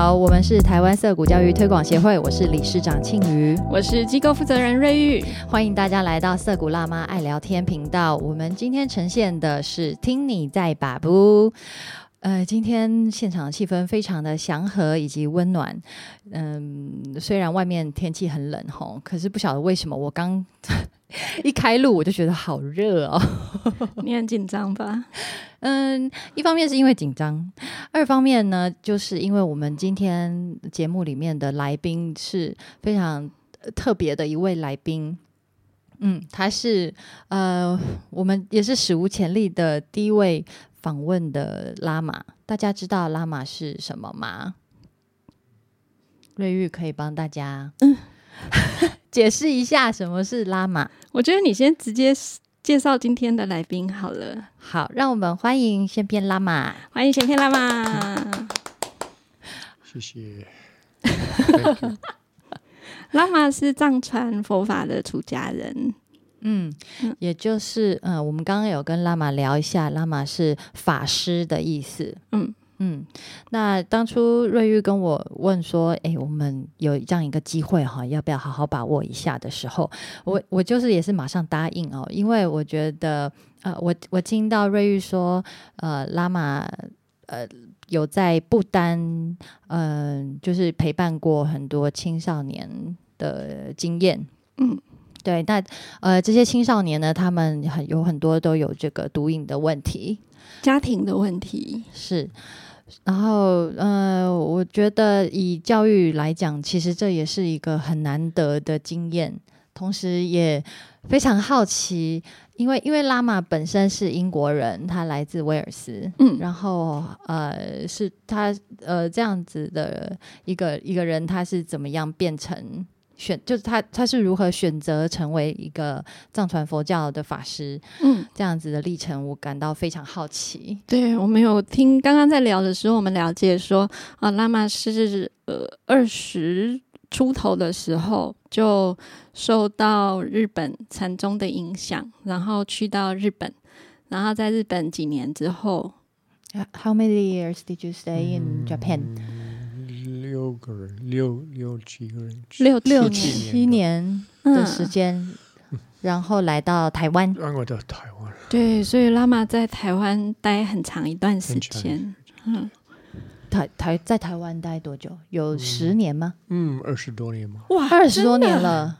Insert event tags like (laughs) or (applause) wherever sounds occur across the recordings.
好，我们是台湾色谷教育推广协会，我是理事长庆瑜，我是机构负责人瑞玉，欢迎大家来到色谷辣妈爱聊天频道。我们今天呈现的是听你在把不。呃，今天现场气氛非常的祥和以及温暖。嗯，虽然外面天气很冷吼，可是不晓得为什么我刚 (laughs) 一开录我就觉得好热哦。(laughs) 你很紧张吧？嗯，一方面是因为紧张，二方面呢，就是因为我们今天节目里面的来宾是非常特别的一位来宾。嗯，他是呃，我们也是史无前例的第一位。访问的拉玛，大家知道拉玛是什么吗？瑞玉可以帮大家 (laughs) 解释一下什么是拉玛。我觉得你先直接介绍今天的来宾好了。好，让我们欢迎先片拉玛，欢迎先片拉玛。谢谢。(laughs) 拉玛是藏传佛法的出家人。嗯，也就是嗯，我们刚刚有跟拉玛聊一下，拉玛是法师的意思。嗯嗯，那当初瑞玉跟我问说，哎，我们有这样一个机会哈，要不要好好把握一下的时候，我我就是也是马上答应哦，因为我觉得呃，我我听到瑞玉说，呃，拉玛呃有在不丹，嗯，就是陪伴过很多青少年的经验，嗯。对，那呃，这些青少年呢，他们很有很多都有这个毒瘾的问题，家庭的问题是。然后呃，我觉得以教育来讲，其实这也是一个很难得的经验，同时也非常好奇，因为因为拉玛本身是英国人，他来自威尔斯，嗯，然后呃，是他呃这样子的一个一个人，他是怎么样变成？选就是他，他是如何选择成为一个藏传佛教的法师？嗯，这样子的历程，我感到非常好奇。对我们有听刚刚在聊的时候，我们了解说啊，拉玛是呃二十出头的时候就受到日本禅宗的影响，然后去到日本，然后在日本几年之后，How many years did you stay in Japan？六个人，六六七个人，六六七年的时间，然后来到台湾。我到台湾。对，所以拉玛在台湾待很长一段时间。嗯，台台在台湾待多久？有十年吗？嗯，二十多年吗？哇，二十多年了。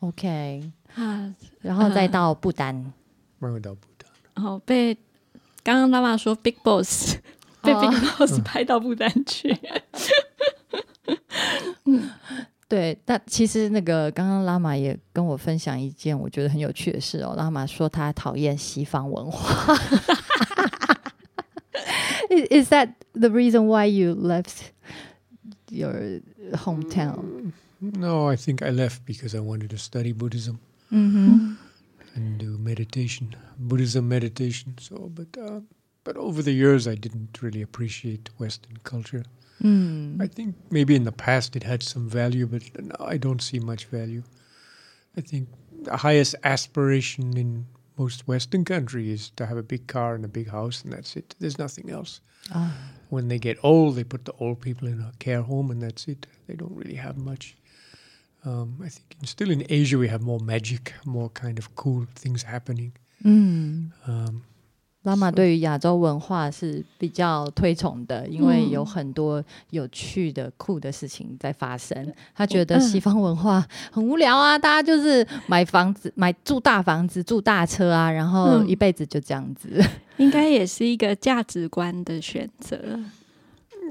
OK 啊，然后再到不丹，然后到不丹，然后被刚刚拉玛说 Big Boss 被 Big Boss 拍到不丹去。(laughs) 嗯，对，但其实那个刚刚拉玛也跟我分享一件我觉得很有趣的事哦。拉玛说他讨厌西方文化。Is (laughs) that the reason why you left your hometown? No, I think I left because I wanted to study Buddhism mm-hmm. and do meditation, Buddhism meditation. So, but uh, but over the years, I didn't really appreciate Western culture. Mm. I think maybe in the past it had some value, but now I don't see much value. I think the highest aspiration in most Western countries is to have a big car and a big house, and that's it. There's nothing else. Oh. When they get old, they put the old people in a care home, and that's it. They don't really have much. Um, I think still in Asia we have more magic, more kind of cool things happening. Mm. Um, 拉玛对于亚洲文化是比较推崇的，因为有很多有趣的、酷的事情在发生。他觉得西方文化很无聊啊，大家就是买房子、买住大房子、住大车啊，然后一辈子就这样子。应该也是一个价值观的选择。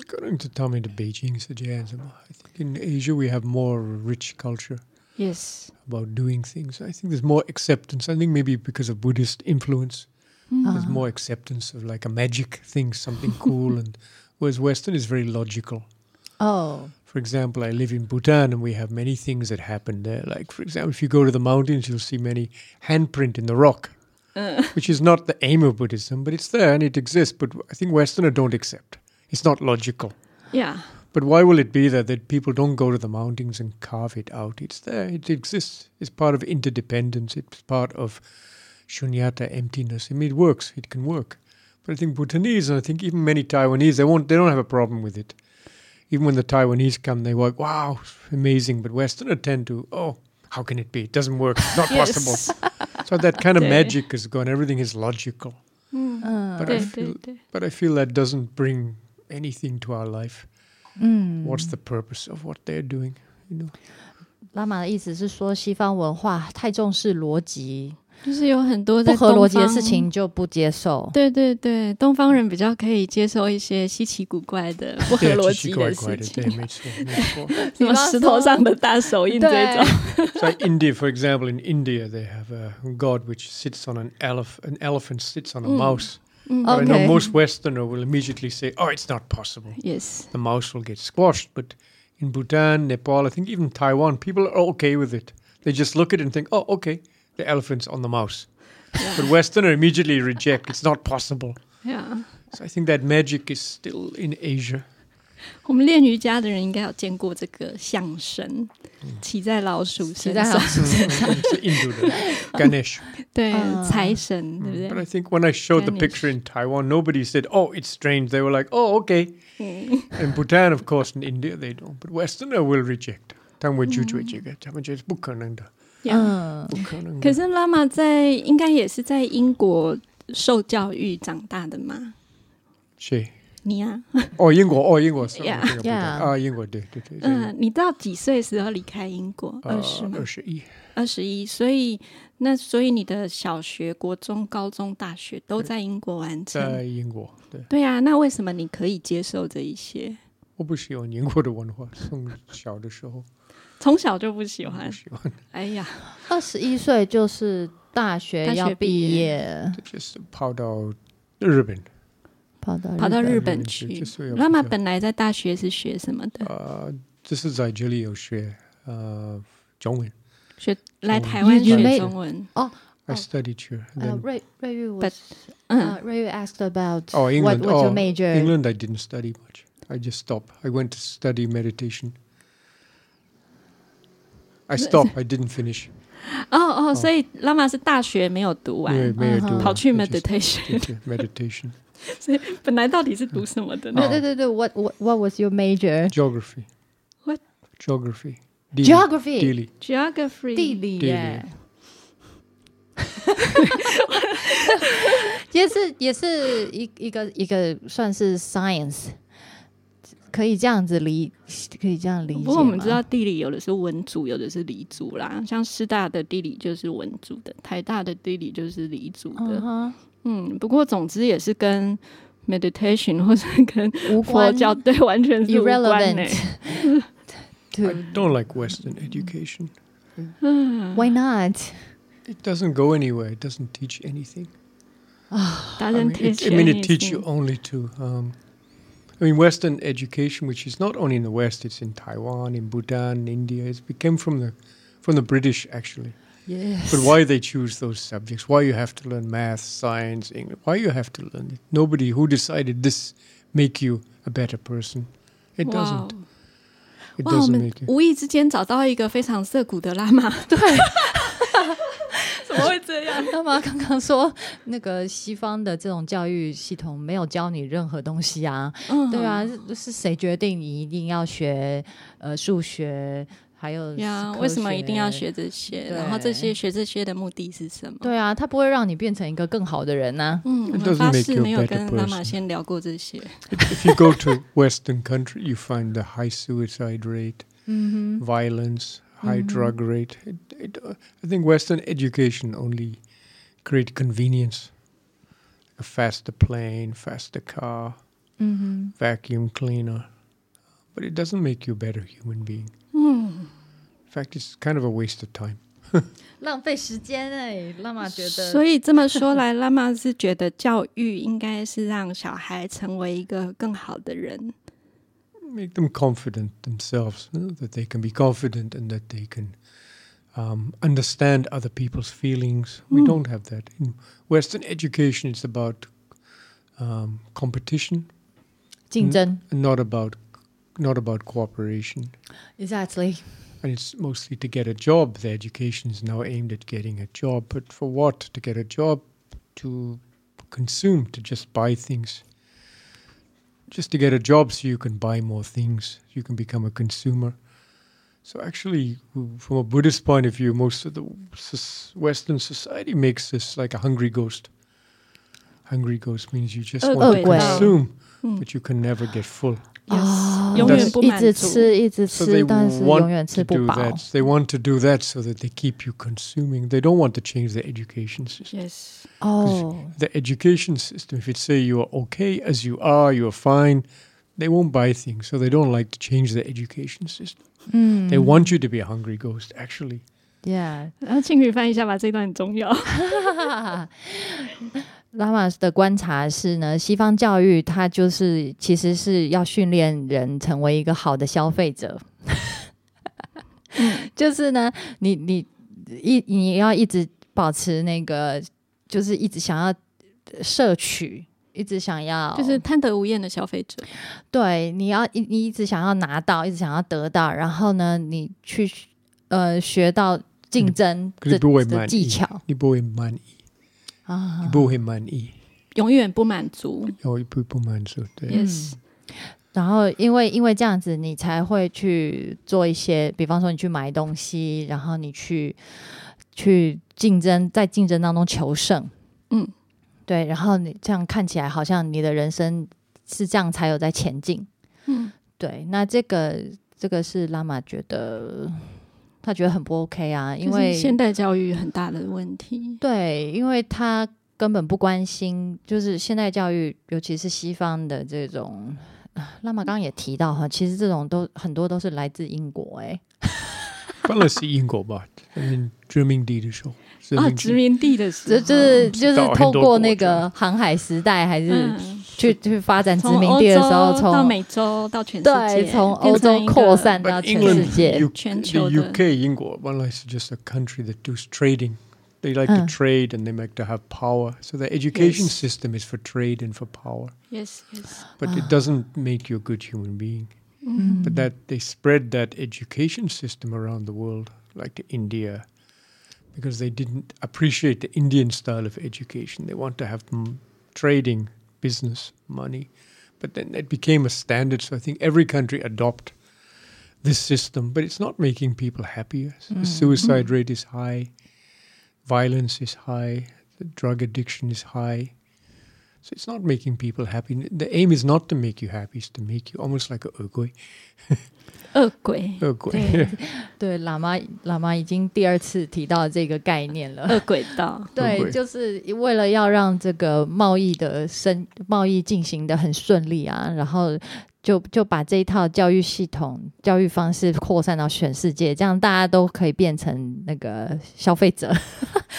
Going to tell me the Beijing suggestion, I think in Asia we have more rich culture. Yes, about doing things. I think there's more acceptance. I think maybe because of Buddhist influence. Mm. There's more acceptance of like a magic thing, something cool, and (laughs) whereas Western is very logical. Oh. For example, I live in Bhutan and we have many things that happen there. Like, for example, if you go to the mountains, you'll see many handprint in the rock, uh. (laughs) which is not the aim of Buddhism, but it's there and it exists. But I think Westerner don't accept. It's not logical. Yeah. But why will it be that, that people don't go to the mountains and carve it out? It's there. It exists. It's part of interdependence. It's part of shunyata, emptiness. I mean, it works. It can work. But I think Bhutanese, and I think even many Taiwanese, they won't. They don't have a problem with it. even when the Taiwanese come, they work, wow, amazing. But Westerners tend to, oh, how can it be? It doesn't work. It's not possible. (laughs) so that kind of magic (laughs) is gone. Everything is logical. Mm. Uh, but, I feel, but I feel that doesn't bring anything to our life. Mm. What's the purpose of what they're doing? You know. 拉玛的意思是说，西方文化太重视逻辑， 就是有很多不合逻辑的事情就不接受。对对对，东方人比较可以接受一些稀奇古怪的、不合逻辑的事情。对，没错，没错。什么石头上的大手印这种。So (laughs) (laughs) India, for example, in India they have a god which sits on an elephant. An elephant sits on a mouse. But I know most Westerner will immediately say, "Oh, it's not possible." Yes, the mouse will get squashed. But in Bhutan, Nepal, I think even Taiwan, people are okay with it. They just look at it and think, "Oh, okay." the elephants on the mouse. Yeah. But Westerner immediately reject. It's not possible. Yeah. So I think that magic is still in Asia. 我们练瑜伽的人应该有见过这个象神骑在老鼠身上，是印度的 (laughs) Ganesh，对财神，对不对？But I think when I showed the picture in Taiwan, nobody said, "Oh, it's strange." They were like, "Oh, okay." In Bhutan, of course, in India they don't, but Westerner will reject. 他们会拒绝这个，他们觉得是不可能的。 嗯，不可能。可是妈妈在应该也是在英国受教育长大的嘛？谁？你啊？哦，英国，哦，英国是呀呀啊，英国对对对。嗯，你到几岁时候离开英国？二十吗？二十一，二十一。所以那所以你的小学、国中、高中、大学都在英国完成？在英国，对。对啊，那为什么你可以接受这一些？我不喜欢英国的文化，从小的时候。从小就不喜欢，哎呀，二十一岁就是大学要毕业，就是跑到日本，跑到跑到日本去。妈妈本来在大学是学什么的？呃，就是在这里有学呃中文，学来台湾学中文哦。I studied here. Ray Ray was, Ray asked about oh England. What was your major? England, I didn't study much. I just stopped. I went to study meditation. I stopped. (laughs) I didn't finish. 哦哦，所以拉玛是大学没有读完，没有读，跑去 meditation。meditation。所以本来到底是读什么的呢？对对对对，What what what was your major? Geography. What? Geography. Geography. 地理。Geography. 地理耶。也是也是一一个一个算是 science。 可以这样子理，可以这样理解。不过我们知道地理有的是文组，有的是理组啦。像师大的地理就是文组的，台大的地理就是理组的。嗯，不过总之也是跟 meditation 或者跟佛教对完全是无关的。I don't like Western education. Why not? It doesn't go anywhere. It doesn't teach anything. doesn't teach. I mean, it teaches you only to um, I mean, Western education, which is not only in the West, it's in Taiwan, in Bhutan, India. It's, it came from the from the British actually. Yes. But why they choose those subjects? Why you have to learn math, science, English? Why you have to learn it? Nobody who decided this make you a better person. It wow. doesn't. It 哇，我们无意之间找到一个非常瑟谷的拉玛，对，怎么会这样？那 (laughs) 么刚刚说那个西方的这种教育系统没有教你任何东西啊？嗯，对啊，是谁决定你一定要学呃数学？还有呀，为什么一定要学这些？然后这些学这些的目的是什么？对啊，他不会让你变成一个更好的人呢。嗯，我发誓没有跟妈妈先聊过这些。If you go to Western country, you find the high suicide rate, (laughs) violence. high mm-hmm. drug rate. It, it, uh, I think Western education only create convenience, a faster plane, faster car, mm-hmm. vacuum cleaner, but it doesn't make you a better human being. Mm. In fact, it's kind of a waste of time. (laughs) 浪费时间哎，拉玛觉得。所以这么说来，拉玛是觉得教育应该是让小孩成为一个更好的人。 (laughs) make them confident themselves, you know, that they can be confident and that they can um, understand other people's feelings. Mm. We hmm. don't have that. In Western education, it's about um, competition, n- not about not about cooperation. Exactly. And it's mostly to get a job. The education is now aimed at getting a job, but for what? To get a job, to consume, to just buy things just to get a job so you can buy more things, you can become a consumer. So actually, from a Buddhist point of view, most of the Western society makes this like a hungry ghost. Hungry ghost means you just oh, want to consume, hmm. but you can never get full. Yes. 永远不满足。一直吃，一直吃，但是永远吃不饱。They want to do that so that they keep you consuming. They don't want to change the education system. Yes. Oh. The education system, if it say you are okay as you are, you are fine, they won't buy things. So they don't like to change the education system. Mm. They want you to be a hungry ghost, actually. Yeah. 然后庆宇翻译一下吧，这一段很重要。 (laughs) 拉玛的观察是呢，西方教育它就是其实是要训练人成为一个好的消费者，(laughs) 就是呢，你你一你要一直保持那个，就是一直想要摄取，一直想要，就是贪得无厌的消费者。对，你要一你一直想要拿到，一直想要得到，然后呢，你去呃学到竞争的技巧，你不会满意。啊，不会满意，永远不满足，永远不不满足，对。Yes，然后因为因为这样子，你才会去做一些，比方说你去买东西，然后你去去竞争，在竞争当中求胜，嗯，对。然后你这样看起来好像你的人生是这样才有在前进，嗯，对。那这个这个是拉玛觉得。他觉得很不 OK 啊，因为现代教育很大的问题。对，因为他根本不关心，就是现代教育，尤其是西方的这种。拉玛刚刚也提到哈，其实这种都很多都是来自英国哎。当然是英国吧，殖民地的时候啊，殖民地的时候，就是就是透过那个航海时代还是。去去发展殖民地的时候，从到美洲到全世界，对，从欧洲扩散到全世界。全球的 UK 英国，one is just a country that does trading. They like to trade and they like to have power. So the education system is for trade and for power. Yes, yes. But it doesn't make you a good human being. But that they spread that education system around the world, like to India, because they didn't appreciate the Indian style of education. They want to have trading business, money. But then it became a standard. So I think every country adopt this system, but it's not making people happier. Mm. The suicide mm. rate is high, violence is high, the drug addiction is high. So it's not making people happy. The aim is not to make you happy; it's to make you almost like a ugoi. 恶鬼，恶鬼，对，对，喇嘛喇嘛已经第二次提到这个概念了，恶鬼道，对，就是为了要让这个贸易的生贸易进行的很顺利啊，然后就就把这一套教育系统、教育方式扩散到全世界，这样大家都可以变成那个消费者，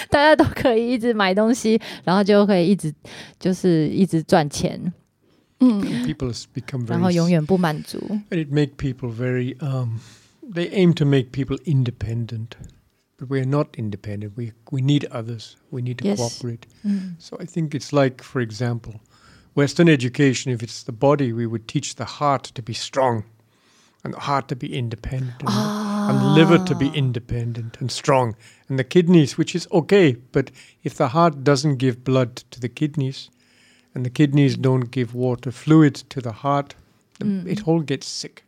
大家都可以一直买东西，然后就可以一直就是一直赚钱。Mm. People become very. 然后永远不满足. And it make people very. Um, they aim to make people independent, but we are not independent. We we need others. We need to yes. cooperate. Mm. So I think it's like, for example, Western education. If it's the body, we would teach the heart to be strong, and the heart to be independent, ah. and the liver to be independent and strong, and the kidneys, which is okay. But if the heart doesn't give blood to the kidneys and the kidneys don't give water fluid to the heart, mm. it all gets sick.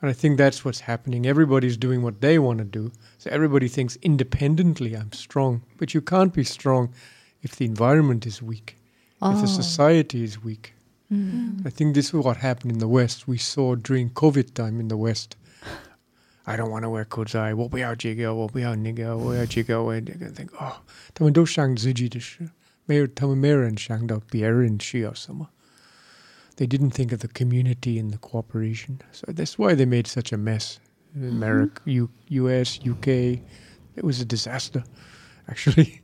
And I think that's what's happening. Everybody's doing what they want to do. So everybody thinks independently, I'm strong. But you can't be strong if the environment is weak, oh. if the oh. society is weak. Mm. I think this is what happened in the West. We saw during COVID time in the West. I don't want to wear kurzai. 我不要这个，我不要那个，我要这个，我要那个。Think, oh, 他们都想自己的事。没有，他们没有人想到别人需要什么。They didn't think of the community and the cooperation. So that's why they made such a mess. America, U, U.S., UK, it was a disaster, actually.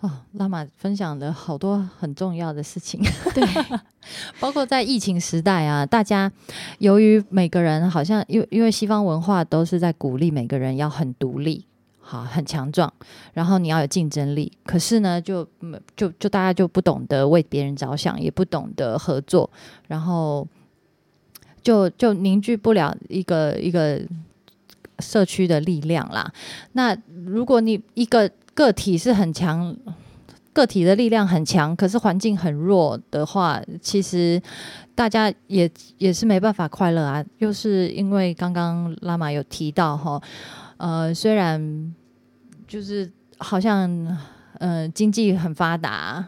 哦，拉玛分享了好多很重要的事情，(laughs) 对，(laughs) 包括在疫情时代啊，大家由于每个人好像因为因为西方文化都是在鼓励每个人要很独立，好，很强壮，然后你要有竞争力。可是呢，就就就大家就不懂得为别人着想，也不懂得合作，然后就就凝聚不了一个一个社区的力量啦。那如果你一个个体是很强，个体的力量很强，可是环境很弱的话，其实大家也也是没办法快乐啊。又是因为刚刚拉玛有提到哈，呃，虽然就是好像呃经济很发达，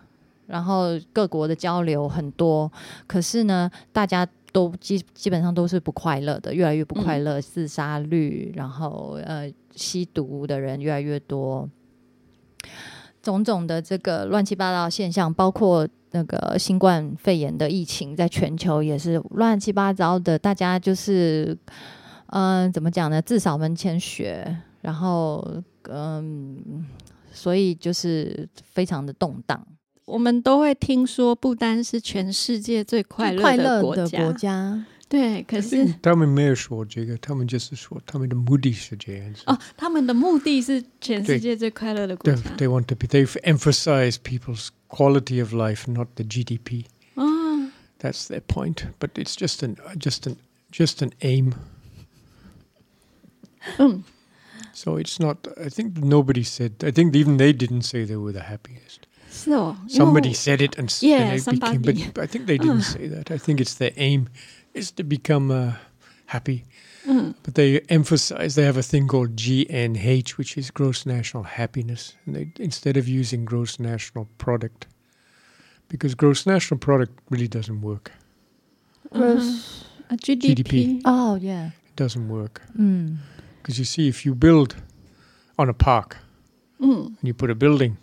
然后各国的交流很多，可是呢，大家都基基本上都是不快乐的，越来越不快乐，自杀率，然后呃吸毒的人越来越多。种种的这个乱七八糟现象，包括那个新冠肺炎的疫情，在全球也是乱七八糟的。大家就是，嗯，怎么讲呢？自扫门前雪，然后，嗯，所以就是非常的动荡。我们都会听说，不单是全世界最快乐的国家。对，可是他们没有说这个，他们就是说他们的目的是这样子。哦，他们的目的是全世界最快乐的国家。They want to be. They emphasize people's quality of life, not the GDP. 哦，That's their point. But it's just an just an just an aim. 嗯。So it's not. I think nobody said. I think even they didn't say they were the happiest. So somebody said it, and yeah, and somebody. Became, but I think they didn't (laughs) say that. I think it's their aim is to become uh, happy. Mm. But they emphasize they have a thing called GNH, which is gross national happiness, and they instead of using gross national product, because gross national product really doesn't work. Gross uh, GDP. GDP. Oh yeah, it doesn't work. Because mm. you see, if you build on a park mm. and you put a building,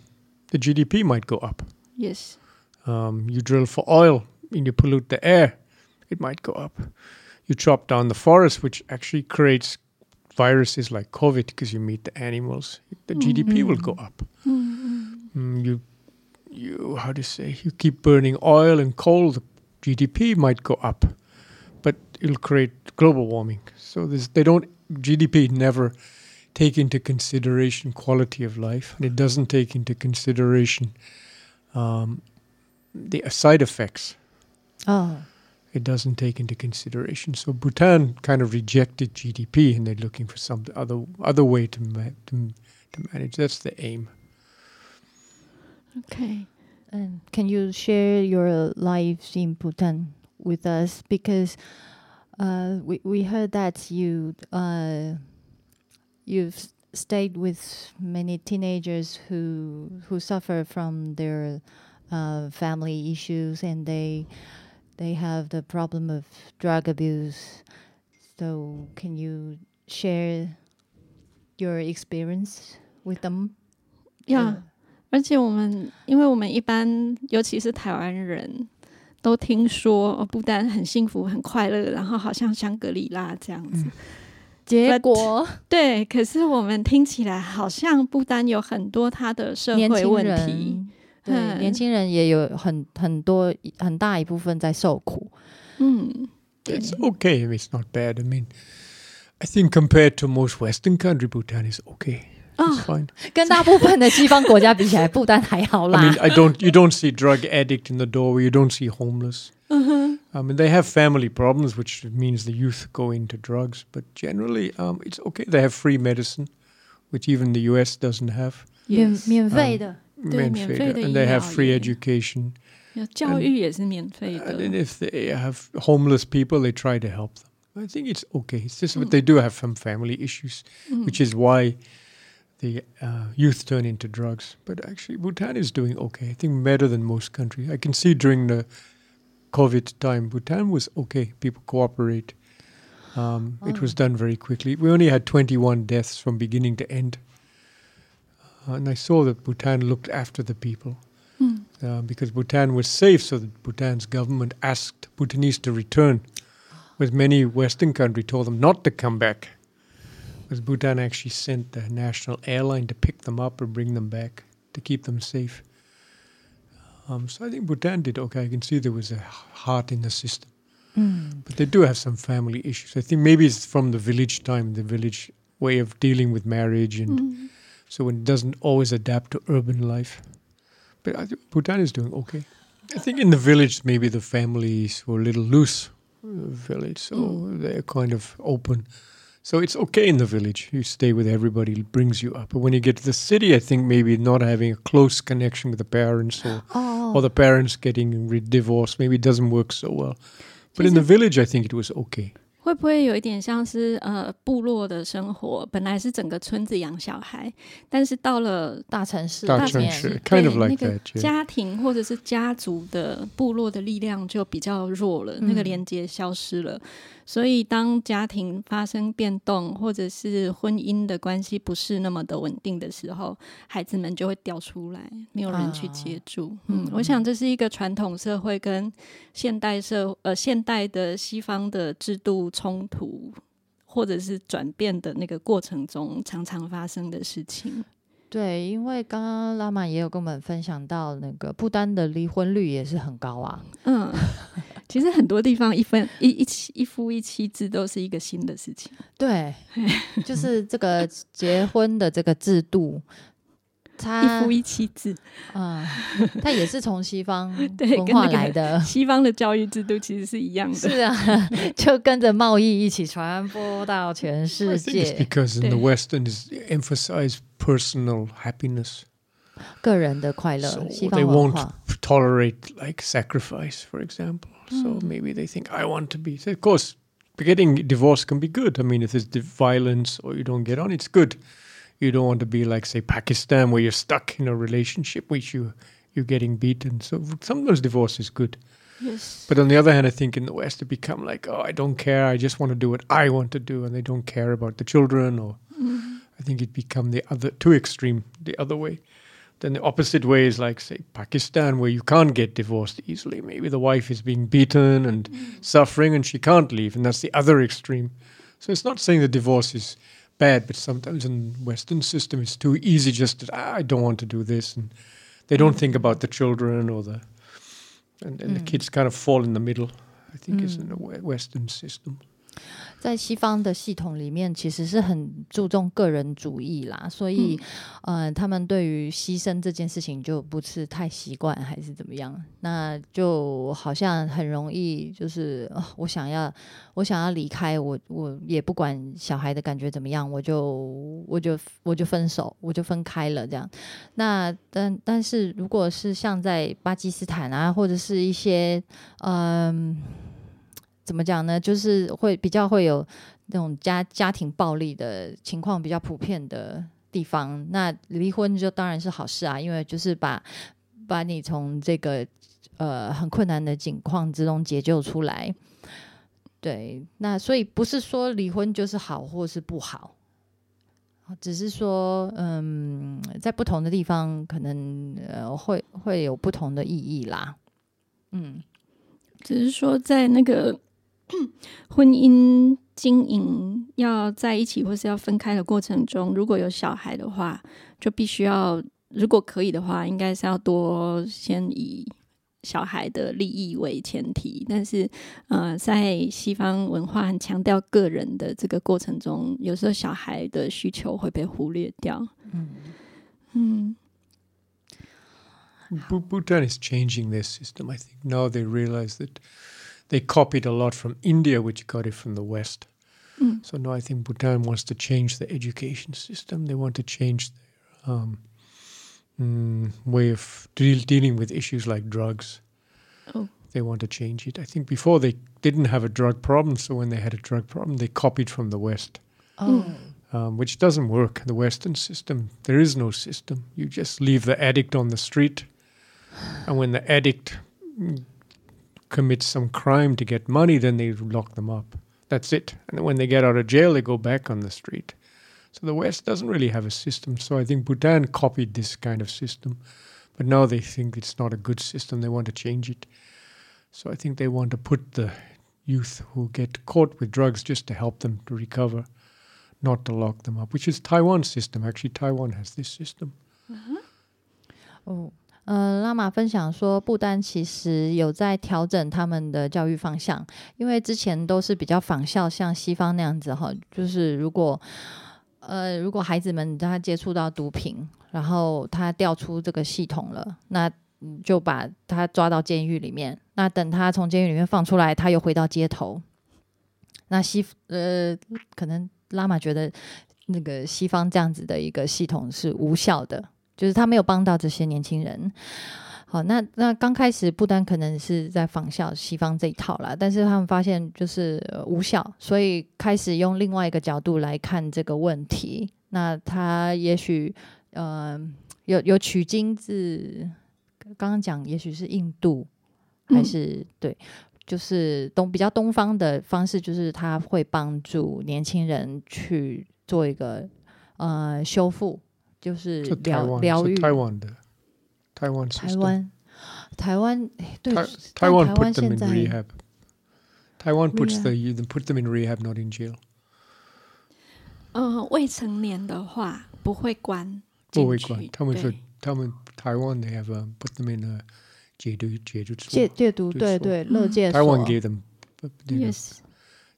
the GDP might go up. Yes. Um, you drill for oil and you pollute the air, it might go up. You chop down the forest, which actually creates viruses like COVID because you meet the animals. The mm-hmm. GDP will go up. Mm-hmm. Mm, you, you, how do you say? You keep burning oil and coal, the GDP might go up, but it'll create global warming. So they don't. GDP never take into consideration quality of life, and it doesn't take into consideration um, the side effects. Oh it doesn't take into consideration. So Bhutan kind of rejected GDP, and they're looking for some other other way to ma- to, to manage. That's the aim. Okay. And can you share your life in Bhutan with us? Because uh, we we heard that you uh, you've stayed with many teenagers who who suffer from their uh, family issues, and they they have the problem of drug abuse. So, can you share your experience with them? Yeah. 而且我们，因为我们一般，尤其是台湾人都听说不丹很幸福、很快乐，然后好像香格里拉这样子。 结果对，可是我们听起来好像不丹有很多他的社会问题。对，年轻人也有很很多很大一部分在受苦。嗯，It's okay. It's not bad. I mean, I think compared to most Western country, Bhutan is okay. It's fine. 跟大部分的西方国家比起来，不丹还好啦。I mean, I don't. You don't see drug addict in the doorway. You don't see homeless. Uh-huh. I mean, they have family problems, which means the youth go into drugs. But generally, um, it's okay. They have free medicine, which even the U.S. doesn't have. 免免费的。免费的 and they have free education. 教育也是免费的。And if they have homeless people, they try to help them. I think it's okay. It's just mm. they do have some family issues, mm. which is why the uh, youth turn into drugs. But actually, Bhutan is doing okay. I think better than most countries. I can see during the COVID time, Bhutan was okay. People cooperate. Um, oh. It was oh. done very quickly. We only had 21 deaths from beginning to end. Uh, and I saw that Bhutan looked after the people mm. uh, because Bhutan was safe, so that Bhutan's government asked Bhutanese to return. Whereas many Western countries told them not to come back. Because Bhutan actually sent the national airline to pick them up and bring them back to keep them safe. Um, so I think Bhutan did okay. I can see there was a heart in the system. Mm. But they do have some family issues. I think maybe it's from the village time, the village way of dealing with marriage and mm so it doesn't always adapt to urban life. But I think Bhutan is doing okay. I think in the village, maybe the families were a little loose, uh, village, so mm. they're kind of open So it's okay in the village. You stay with everybody, it brings you up. But when you get to the city, I think maybe not having a close connection with the parents or oh. or the parents getting divorced, maybe it doesn't work so well. But in the village, I think it was okay. 会不会有一点像是呃部落的生活？本来是整个村子养小孩，但是到了大城市，大城市，kind of like that，家庭或者是家族的部落的力量就比较弱了，那个连接消失了。 所以，当家庭发生变动，或者是婚姻的关系不是那么的稳定的时候，孩子们就会掉出来，没有人去接住。嗯，我想这是一个传统社会跟现代社呃现代的西方的制度冲突，或者是转变的那个过程中常常发生的事情。对，因为刚刚拉玛也有跟我们分享到，那个不丹的离婚率也是很高啊。嗯。其实很多地方一分一一妻一夫一妻制都是一个新的事情。对，就是这个结婚的这个制度，他一夫一妻制啊，它也是从西方 (laughs) 文化来的。(laughs) 西方的教育制度其实是一样的。是啊，(laughs) 就跟着贸易一起传播到全世界。Because in the Western is emphasize personal happiness. so they won't tolerate like sacrifice, for example. Mm. So maybe they think I want to be. Of course, getting divorced can be good. I mean, if there's violence or you don't get on, it's good. You don't want to be like say Pakistan where you're stuck in a relationship which you you're getting beaten. So sometimes divorce is good. Yes. But on the other hand, I think in the West it become like, oh, I don't care. I just want to do what I want to do, and they don't care about the children or. Mm-hmm I think it become the other too extreme, the other way. Then the opposite way is like, say, Pakistan, where you can't get divorced easily. Maybe the wife is being beaten and mm. suffering and she can't leave. And that's the other extreme. So it's not saying the divorce is bad, but sometimes in Western system, it's too easy just to, ah, I don't want to do this. And they don't mm. think about the children or the, and, and mm. the kids kind of fall in the middle, I think, is in the Western system. 在西方的系统里面，其实是很注重个人主义啦，所以，呃，他们对于牺牲这件事情就不是太习惯，还是怎么样？那就好像很容易，就是我想要，我想要离开，我我也不管小孩的感觉怎么样，我就我就我就分手，我就分开了这样。那但但是如果是像在巴基斯坦啊，或者是一些嗯。怎么讲呢？就是会比较会有那种家家庭暴力的情况比较普遍的地方，那离婚就当然是好事啊，因为就是把把你从这个呃很困难的境况之中解救出来。对，那所以不是说离婚就是好或是不好，只是说嗯，在不同的地方可能呃会会有不同的意义啦。嗯，只是说在那个。(coughs) 婚姻经营要在一起或是要分开的过程中，如果有小孩的话，就必须要，如果可以的话，应该是要多先以小孩的利益为前提。但是，呃，在西方文化很强调个人的这个过程中，有时候小孩的需求会被忽略掉。嗯嗯。Bhutan is changing their system. I think now they realize that. They copied a lot from India, which got it from the West. Mm. So now I think Bhutan wants to change the education system. They want to change their um, mm, way of deal, dealing with issues like drugs. Oh. They want to change it. I think before they didn't have a drug problem, so when they had a drug problem, they copied from the West. Oh. Um, which doesn't work. The Western system, there is no system. You just leave the addict on the street, and when the addict commit some crime to get money, then they lock them up. That's it. And when they get out of jail, they go back on the street. So the West doesn't really have a system. So I think Bhutan copied this kind of system. But now they think it's not a good system. They want to change it. So I think they want to put the youth who get caught with drugs just to help them to recover, not to lock them up, which is Taiwan's system. Actually, Taiwan has this system. Uh-huh. Oh. 嗯，拉玛分享说，不丹其实有在调整他们的教育方向，因为之前都是比较仿效像西方那样子哈，就是如果呃如果孩子们他接触到毒品，然后他调出这个系统了，那就把他抓到监狱里面，那等他从监狱里面放出来，他又回到街头，那西呃可能拉玛觉得那个西方这样子的一个系统是无效的，就是他没有帮到这些年轻人。好，那那刚开始不丹可能是在仿效西方这一套啦，但是他们发现就是无效，所以开始用另外一个角度来看这个问题。那他也许呃有有取经自刚刚讲，也许是印度还是对，就是东比较东方的方式，就是他会帮助年轻人去做一个呃修复，就是疗疗愈。台湾的，台湾台湾台湾对台湾 put them in rehab. Taiwan puts the you put them in rehab, not in jail. 嗯，未成年的话不会关。不会关。他们说，他们台湾，they have a, put them in a 戒毒戒毒所戒戒毒对对勒戒所。Taiwan gave them yes.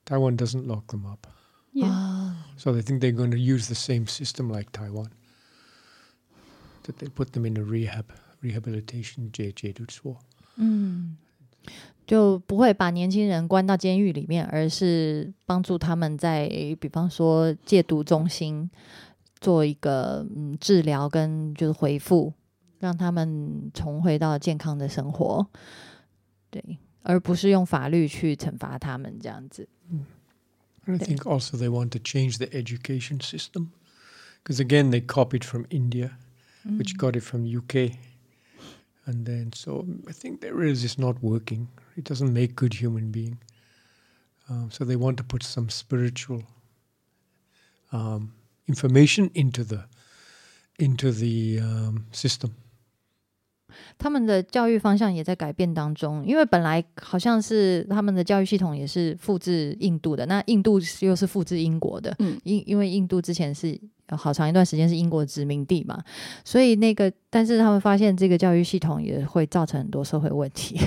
Taiwan doesn't lock them up. Yeah. So they think they're going to use the same system like Taiwan That they put them in a rehab. rehabilitation 解解毒所，嗯，就不会把年轻人关到监狱里面，而是帮助他们在，比方说戒毒中心做一个嗯治疗跟就是回复，让他们重回到健康的生活，对，而不是用法律去惩罚他们这样子。I think also they want to change the education system because again they copied from India, which got it from UK. and then so I think there is is not working. It doesn't make good human being. Um, so they want to put some spiritual um, information into the into the um, system. 他们的教育方向也在改变当中，因为本来好像是他们的教育系统也是复制印度的，那印度又是复制英国的，嗯，因因为印度之前是 好长一段时间是英国殖民地嘛，所以那个，但是他们发现这个教育系统也会造成很多社会问题，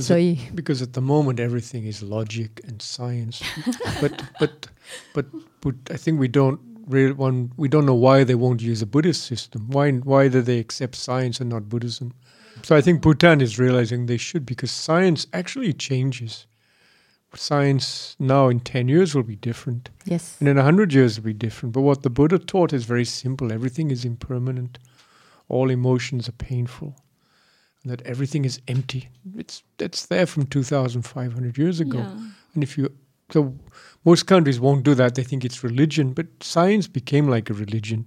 所以 because at (laughs) the moment everything is logic and science, (laughs) but but but but I think we don't. real one we don't know why they won't use a Buddhist system. Why why do they accept science and not Buddhism? So I think Bhutan is realizing they should because science actually changes. Science now in ten years will be different. Yes. And in a hundred years will be different. But what the Buddha taught is very simple. Everything is impermanent. All emotions are painful. And that everything is empty. It's that's there from two thousand five hundred years ago. Yeah. And if you so most countries won't do that. They think it's religion, but science became like a religion.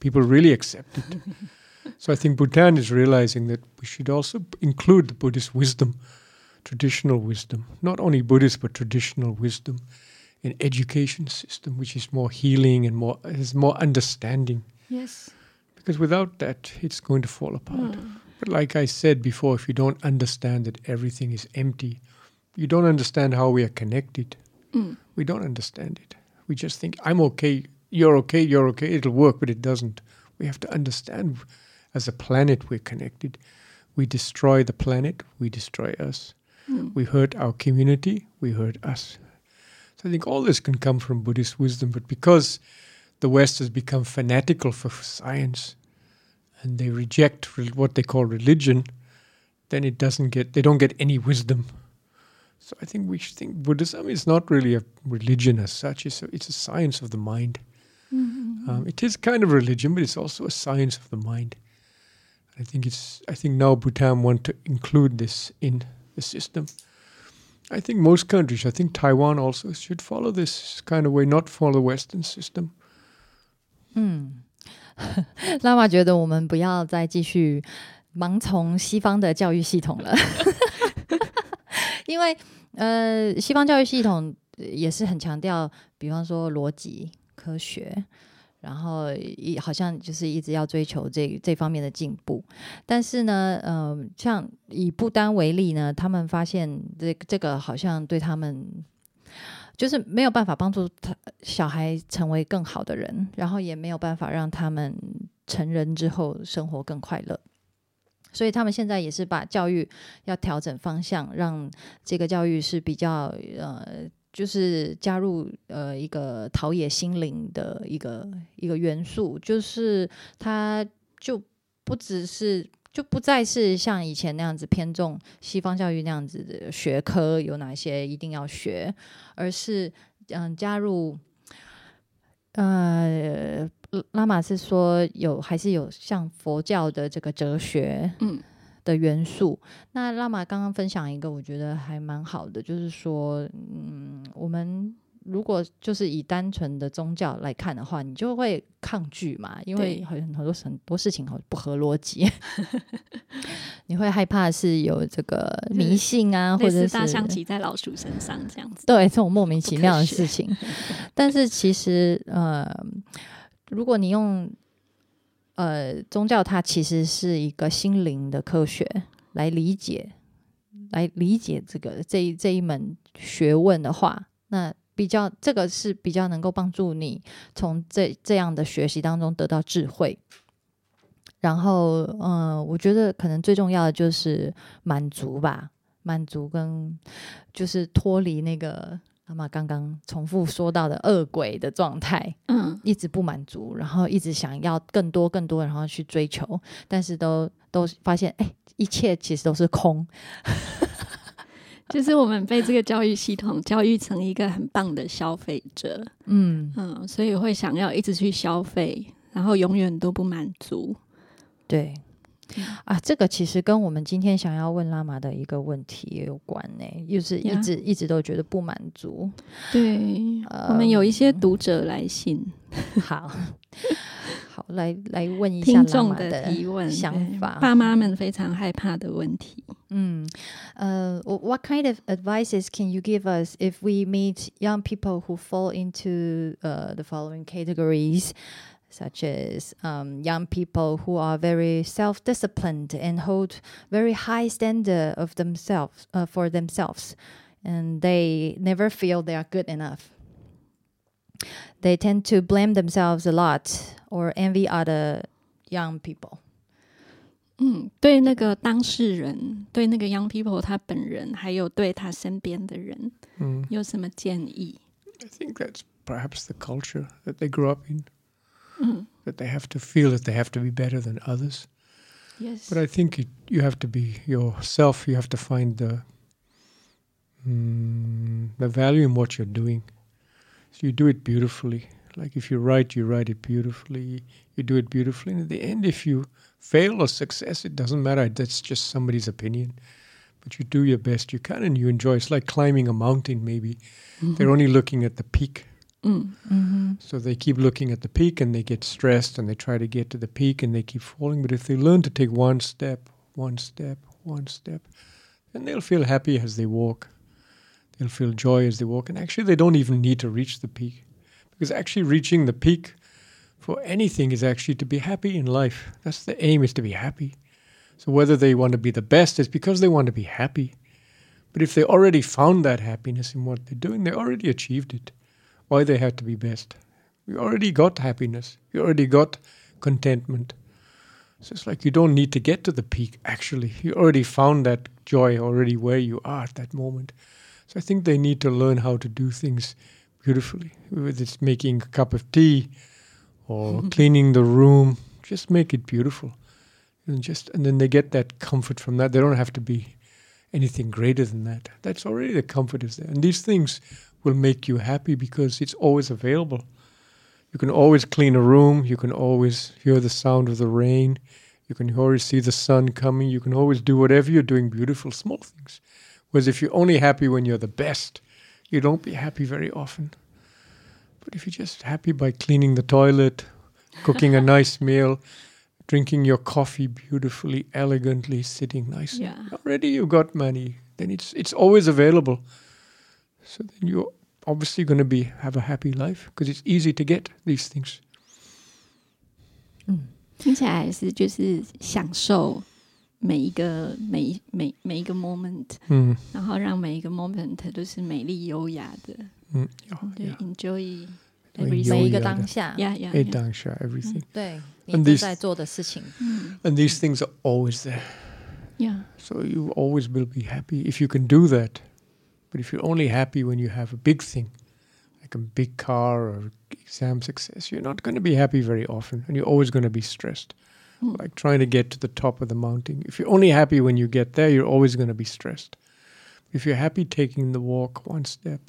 People really accept it. (laughs) so I think Bhutan is realizing that we should also include the Buddhist wisdom, traditional wisdom, not only Buddhist but traditional wisdom, an education system, which is more healing and more has more understanding. Yes. Because without that, it's going to fall apart. Mm. But like I said before, if you don't understand that everything is empty, you don't understand how we are connected. Mm. We don't understand it. We just think, I'm okay, you're okay, you're okay, it'll work, but it doesn't. We have to understand as a planet we're connected. We destroy the planet, we destroy us. Mm. We hurt our community, we hurt us. So I think all this can come from Buddhist wisdom, but because the West has become fanatical for science and they reject what they call religion, then it doesn't get, they don't get any wisdom so I think we should think Buddhism is not really a religion as such. It's a, it's a science of the mind. Mm-hmm. Um, it is kind of religion, but it's also a science of the mind. I think it's. I think now Bhutan want to include this in the system. I think most countries, I think Taiwan also should follow this kind of way, not follow the Western system. 嗯，(laughs) 拉玛觉得我们不要再继续盲从西方的教育系统了。因为呃，西方教育系统也是很强调，比方说逻辑、科学， (laughs) 然后一好像就是一直要追求这这方面的进步。但是呢，呃，像以不丹为例呢，他们发现这这个好像对他们就是没有办法帮助他小孩成为更好的人，然后也没有办法让他们成人之后生活更快乐。所以他们现在也是把教育要调整方向，让这个教育是比较呃，就是加入呃一个陶冶心灵的一个一个元素，就是它就不只是就不再是像以前那样子偏重西方教育那样子的学科有哪些一定要学，而是嗯加入呃，拉玛是说有还是有像佛教的这个哲学，嗯。的元素。那拉玛刚刚分享一个，我觉得还蛮好的，就是说，嗯，我们。如果就是以单纯的宗教来看的话，你就会抗拒嘛，因为很很多很多事情很不合逻辑，(laughs) 你会害怕是有这个迷信啊，或者是大象骑在老鼠身上这样子，对这种莫名其妙的事情。(laughs) 但是其实呃，如果你用呃宗教，它其实是一个心灵的科学来理解，来理解这个这一这一门学问的话，那。比较这个是比较能够帮助你从这这样的学习当中得到智慧，然后嗯，我觉得可能最重要的就是满足吧，满足跟就是脱离那个妈妈刚刚重复说到的恶鬼的状态，嗯，一直不满足，然后一直想要更多更多，然后去追求，但是都都发现哎，一切其实都是空。(laughs) 就是我们被这个教育系统教育成一个很棒的消费者，嗯嗯，所以会想要一直去消费，然后永远都不满足。对，啊，这个其实跟我们今天想要问拉玛的一个问题也有关呢，就是一直一直都觉得不满足。对，我们有一些读者来信，好。好，来来问一下听众的提问想法，爸妈们非常害怕的问题。嗯，呃，What kind of advices can you give us if we meet young people who fall into uh, the following categories? Such as um, young people who are very self-disciplined and hold very high standard of themselves uh, for themselves, and they never feel they are good enough. They tend to blame themselves a lot or envy other young people. 嗯，对那个当事人，对那个 young people 他本人，还有对他身边的人，嗯，有什么建议？I think that's perhaps the culture that they grew up in. Mm. That they have to feel that they have to be better than others. Yes. But I think it, you have to be yourself. You have to find the mm, the value in what you're doing. So you do it beautifully. Like if you write, you write it beautifully. You do it beautifully. And at the end, if you fail or success, it doesn't matter. That's just somebody's opinion. But you do your best you can and you enjoy. It's like climbing a mountain, maybe. Mm-hmm. They're only looking at the peak. Mm. Mm-hmm. So they keep looking at the peak and they get stressed and they try to get to the peak and they keep falling. But if they learn to take one step, one step, one step, then they'll feel happy as they walk. They'll feel joy as they walk. And actually, they don't even need to reach the peak. Because actually, reaching the peak for anything is actually to be happy in life. That's the aim, is to be happy. So whether they want to be the best is because they want to be happy. But if they already found that happiness in what they're doing, they already achieved it. Why they have to be best? You already got happiness. You already got contentment. So it's like you don't need to get to the peak, actually. You already found that joy already where you are at that moment. So I think they need to learn how to do things beautifully. Whether it's making a cup of tea or (laughs) cleaning the room, just make it beautiful. And just and then they get that comfort from that. They don't have to be anything greater than that. That's already the comfort is there. And these things will make you happy because it's always available. You can always clean a room, you can always hear the sound of the rain, you can always see the sun coming, you can always do whatever you're doing beautiful small things. Whereas if you're only happy when you're the best, you don't be happy very often. But if you're just happy by cleaning the toilet, cooking a (laughs) nice meal, drinking your coffee beautifully, elegantly, sitting nicely, yeah. already you've got money. Then it's it's always available. So then you're obviously going to be have a happy life because it's easy to get these things. 嗯，听起来是就是享受每一个每每每一个 moment，嗯，然后让每一个 moment 都是美丽优雅的，嗯，对，enjoy every 每一个当下，yeah yeah，当下 everything，对，你正在做的事情，and these things are always there。Yeah. So you always will be happy if you can do that. But if you're only happy when you have a big thing, like a big car or exam success, you're not going to be happy very often and you're always going to be stressed. Hmm. like trying to get to the top of the mountain. If you're only happy when you get there, you're always going to be stressed. If you're happy taking the walk one step,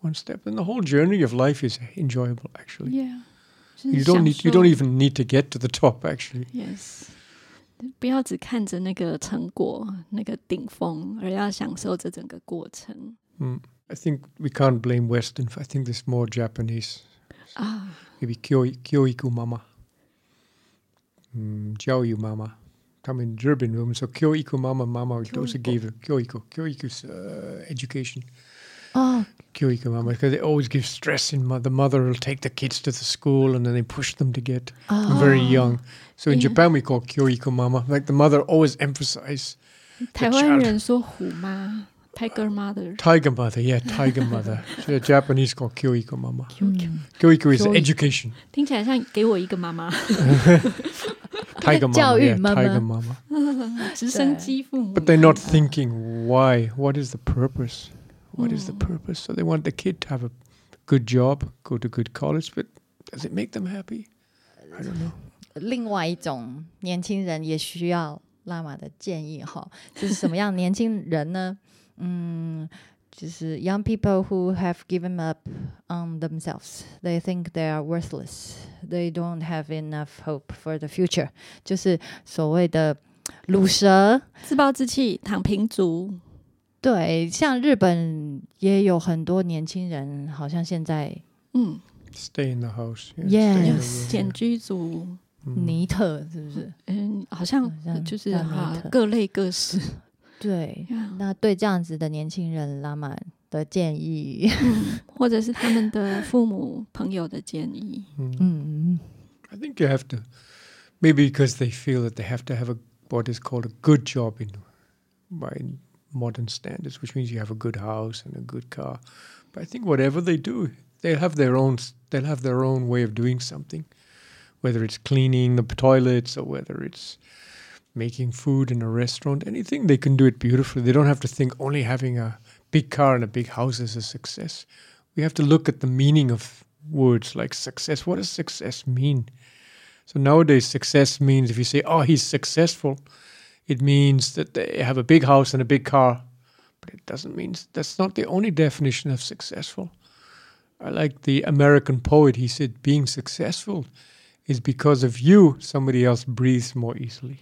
one step, and the whole journey of life is enjoyable. Actually, yeah. You don't need. You don't even need to get to the top. Actually, yes. 不要只看着那个成果、那个顶峰，而要享受这整个过程。 Mm. I think we can't blame Western. I think this more Japanese. Ah. Maybe kyo, kyoiku mama. Mm, jiaoyu mama. Come in Durban room. So kyoiku mama mama also gave kyoiku. Kyoiku's uh, education. Oh. Kyoiku mama. Because they always give stress in the mother will take the kids to the school and then they push them to get oh. very young. So in yeah. Japan we call kyoiku mama. Like the mother always emphasize. 台湾人说虎妈。 Tiger mother. Tiger mother, yeah, tiger (laughs) mother. so a Japanese called kyoiku mama. Kyoiku. Mm. Kyoiku is education. 听起来像给我一个妈妈。tiger (laughs) mama, yeah, (laughs) 妈妈 tiger mama. they're not thinking why. What is the purpose? What is the mm. purpose? So they want the kid to have a good job, go to good college, but does it make them happy? I don't know. 另外一种年轻人也需要拉玛的建议哈，就是什么样年轻人呢？嗯，就是 young people who have given up on themselves. They think they are worthless. They don't have enough hope for the future. 就是所谓的卤蛇、自暴自弃、躺平族。对，像日本也有很多年轻人，好像现在嗯，stay in the house. Yes，简居族、尼特是不是？嗯，好像就是哈，各类各式。对，那对这样子的年轻人，拉玛的建议、嗯，或者是他们的父母朋友的建议。嗯，I (laughs) think you have to maybe because they feel that they have to have a what is called a good job in by modern standards, which means you have a good house and a good car. But I think whatever they do, they'll have their own they'll have their own way of doing something, whether it's cleaning the toilets or whether it's making food in a restaurant, anything, they can do it beautifully. They don't have to think only having a big car and a big house is a success. We have to look at the meaning of words like success. What does success mean? So nowadays, success means if you say, oh, he's successful, it means that they have a big house and a big car. But it doesn't mean that's not the only definition of successful. I like the American poet. He said, being successful is because of you, somebody else breathes more easily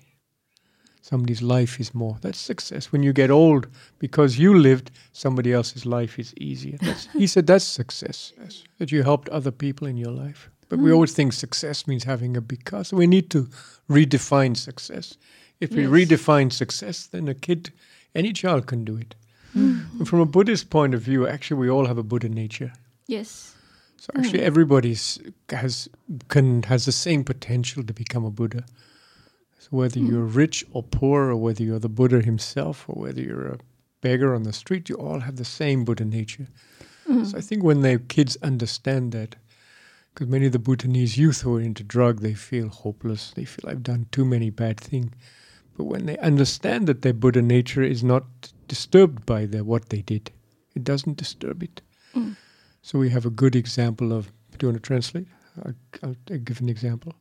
somebody's life is more. That's success. When you get old, because you lived, somebody else's life is easier. That's, (laughs) he said that's success, yes, that you helped other people in your life. But mm. we always think success means having a big car. We need to redefine success. If yes. we redefine success, then a kid, any child can do it. Mm. From a Buddhist point of view, actually, we all have a Buddha nature. Yes. So actually, mm. everybody has can has the same potential to become a Buddha. So whether mm. you're rich or poor, or whether you're the Buddha himself, or whether you're a beggar on the street, you all have the same Buddha nature. Mm. So I think when the kids understand that, because many of the Bhutanese youth who are into drug, they feel hopeless. They feel I've done too many bad things. But when they understand that their Buddha nature is not disturbed by the, what they did, it doesn't disturb it. Mm. So we have a good example of. Do you want to translate? I'll, I'll give an example.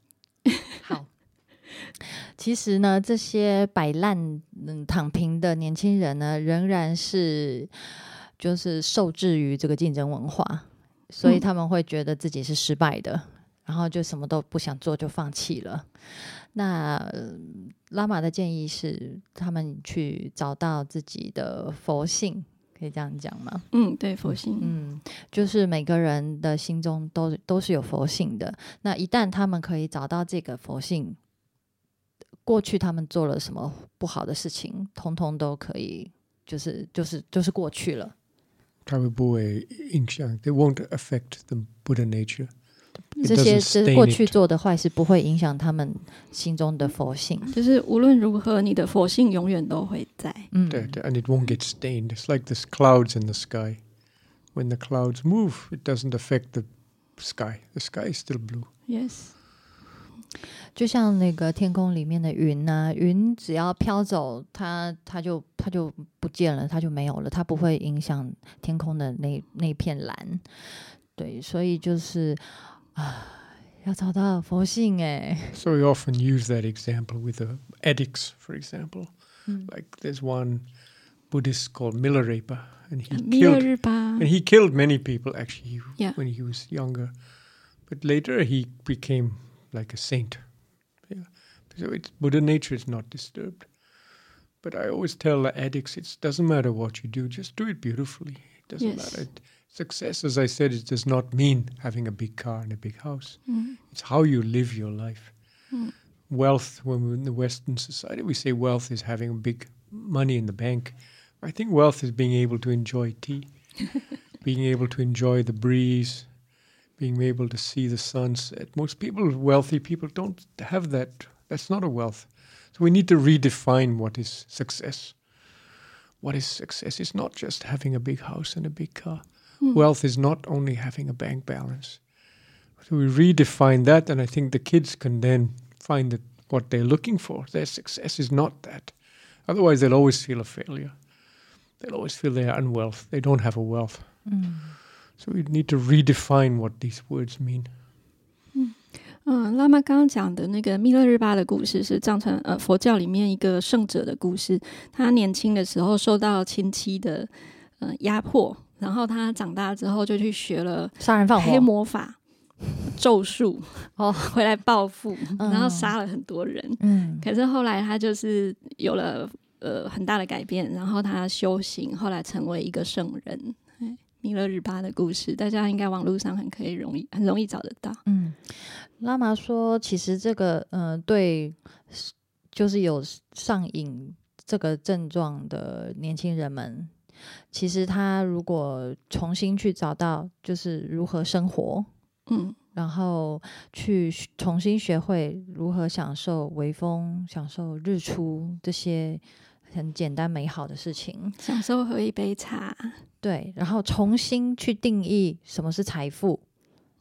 其实呢，这些摆烂、嗯躺平的年轻人呢，仍然是就是受制于这个竞争文化，所以他们会觉得自己是失败的，然后就什么都不想做，就放弃了。那拉玛的建议是，他们去找到自己的佛性，可以这样讲吗？嗯，对，佛性，嗯，就是每个人的心中都都是有佛性的。那一旦他们可以找到这个佛性，过去他们做了什么不好的事情，通通都可以，就是就是就是过去了。他们不会影响，They won't affect the Buddha nature。这些是过去做的坏事，不会影响他们心中的佛性。就是无论如何，你的佛性永远都会在。嗯，对对，and it won't get stained. It's like the clouds in the sky. When the clouds move, it doesn't affect the sky. The sky is still blue. Yes. 就像那个天空里面的云呐，云只要飘走，它它就它就不见了，它就没有了，它不会影响天空的那那片蓝。对，所以就是啊，要找到佛性哎。So we often use that example with the addicts, for example. Like there's one Buddhist called Milarepa, and he killed and he killed many people actually yeah. when he was younger. But later he became like a saint. Yeah, so it's Buddha nature is not disturbed. But I always tell the addicts, it doesn't matter what you do, just do it beautifully. It doesn't yes. matter. Success, as I said, it does not mean having a big car and a big house. Mm. It's how you live your life. Mm. Wealth, when we're in the Western society, we say wealth is having big money in the bank. I think wealth is being able to enjoy tea, (laughs) being able to enjoy the breeze, being able to see the sunset. Most people, wealthy people, don't have that. That's not a wealth. So we need to redefine what is success. What is success? It's not just having a big house and a big car. Mm. Wealth is not only having a bank balance. So we redefine that, and I think the kids can then find that what they're looking for. Their success is not that. Otherwise, they'll always feel a failure. They'll always feel they're unwealth. They don't have a wealth. Mm. So we need to redefine what these words mean. 嗯，拉玛刚刚讲的那个密勒日巴的故事是藏传呃佛教里面一个圣者的故事。他年轻的时候受到亲戚的呃压迫，然后他长大之后就去学了杀人放火、黑魔法、咒术，哦，回来报复，然后杀了很多人。嗯，可是后来他就是有了呃很大的改变，然后他修行，后来成为一个圣人。弥勒日巴的故事，大家应该网络上很可以容易很容易找得到。嗯，拉玛说，其实这个嗯，对，就是有上瘾这个症状的年轻人们，其实他如果重新去找到就是如何生活，嗯，然后去重新学会如何享受微风、享受日出这些。很简单美好的事情，享受喝一杯茶，对，然后重新去定义什么是财富，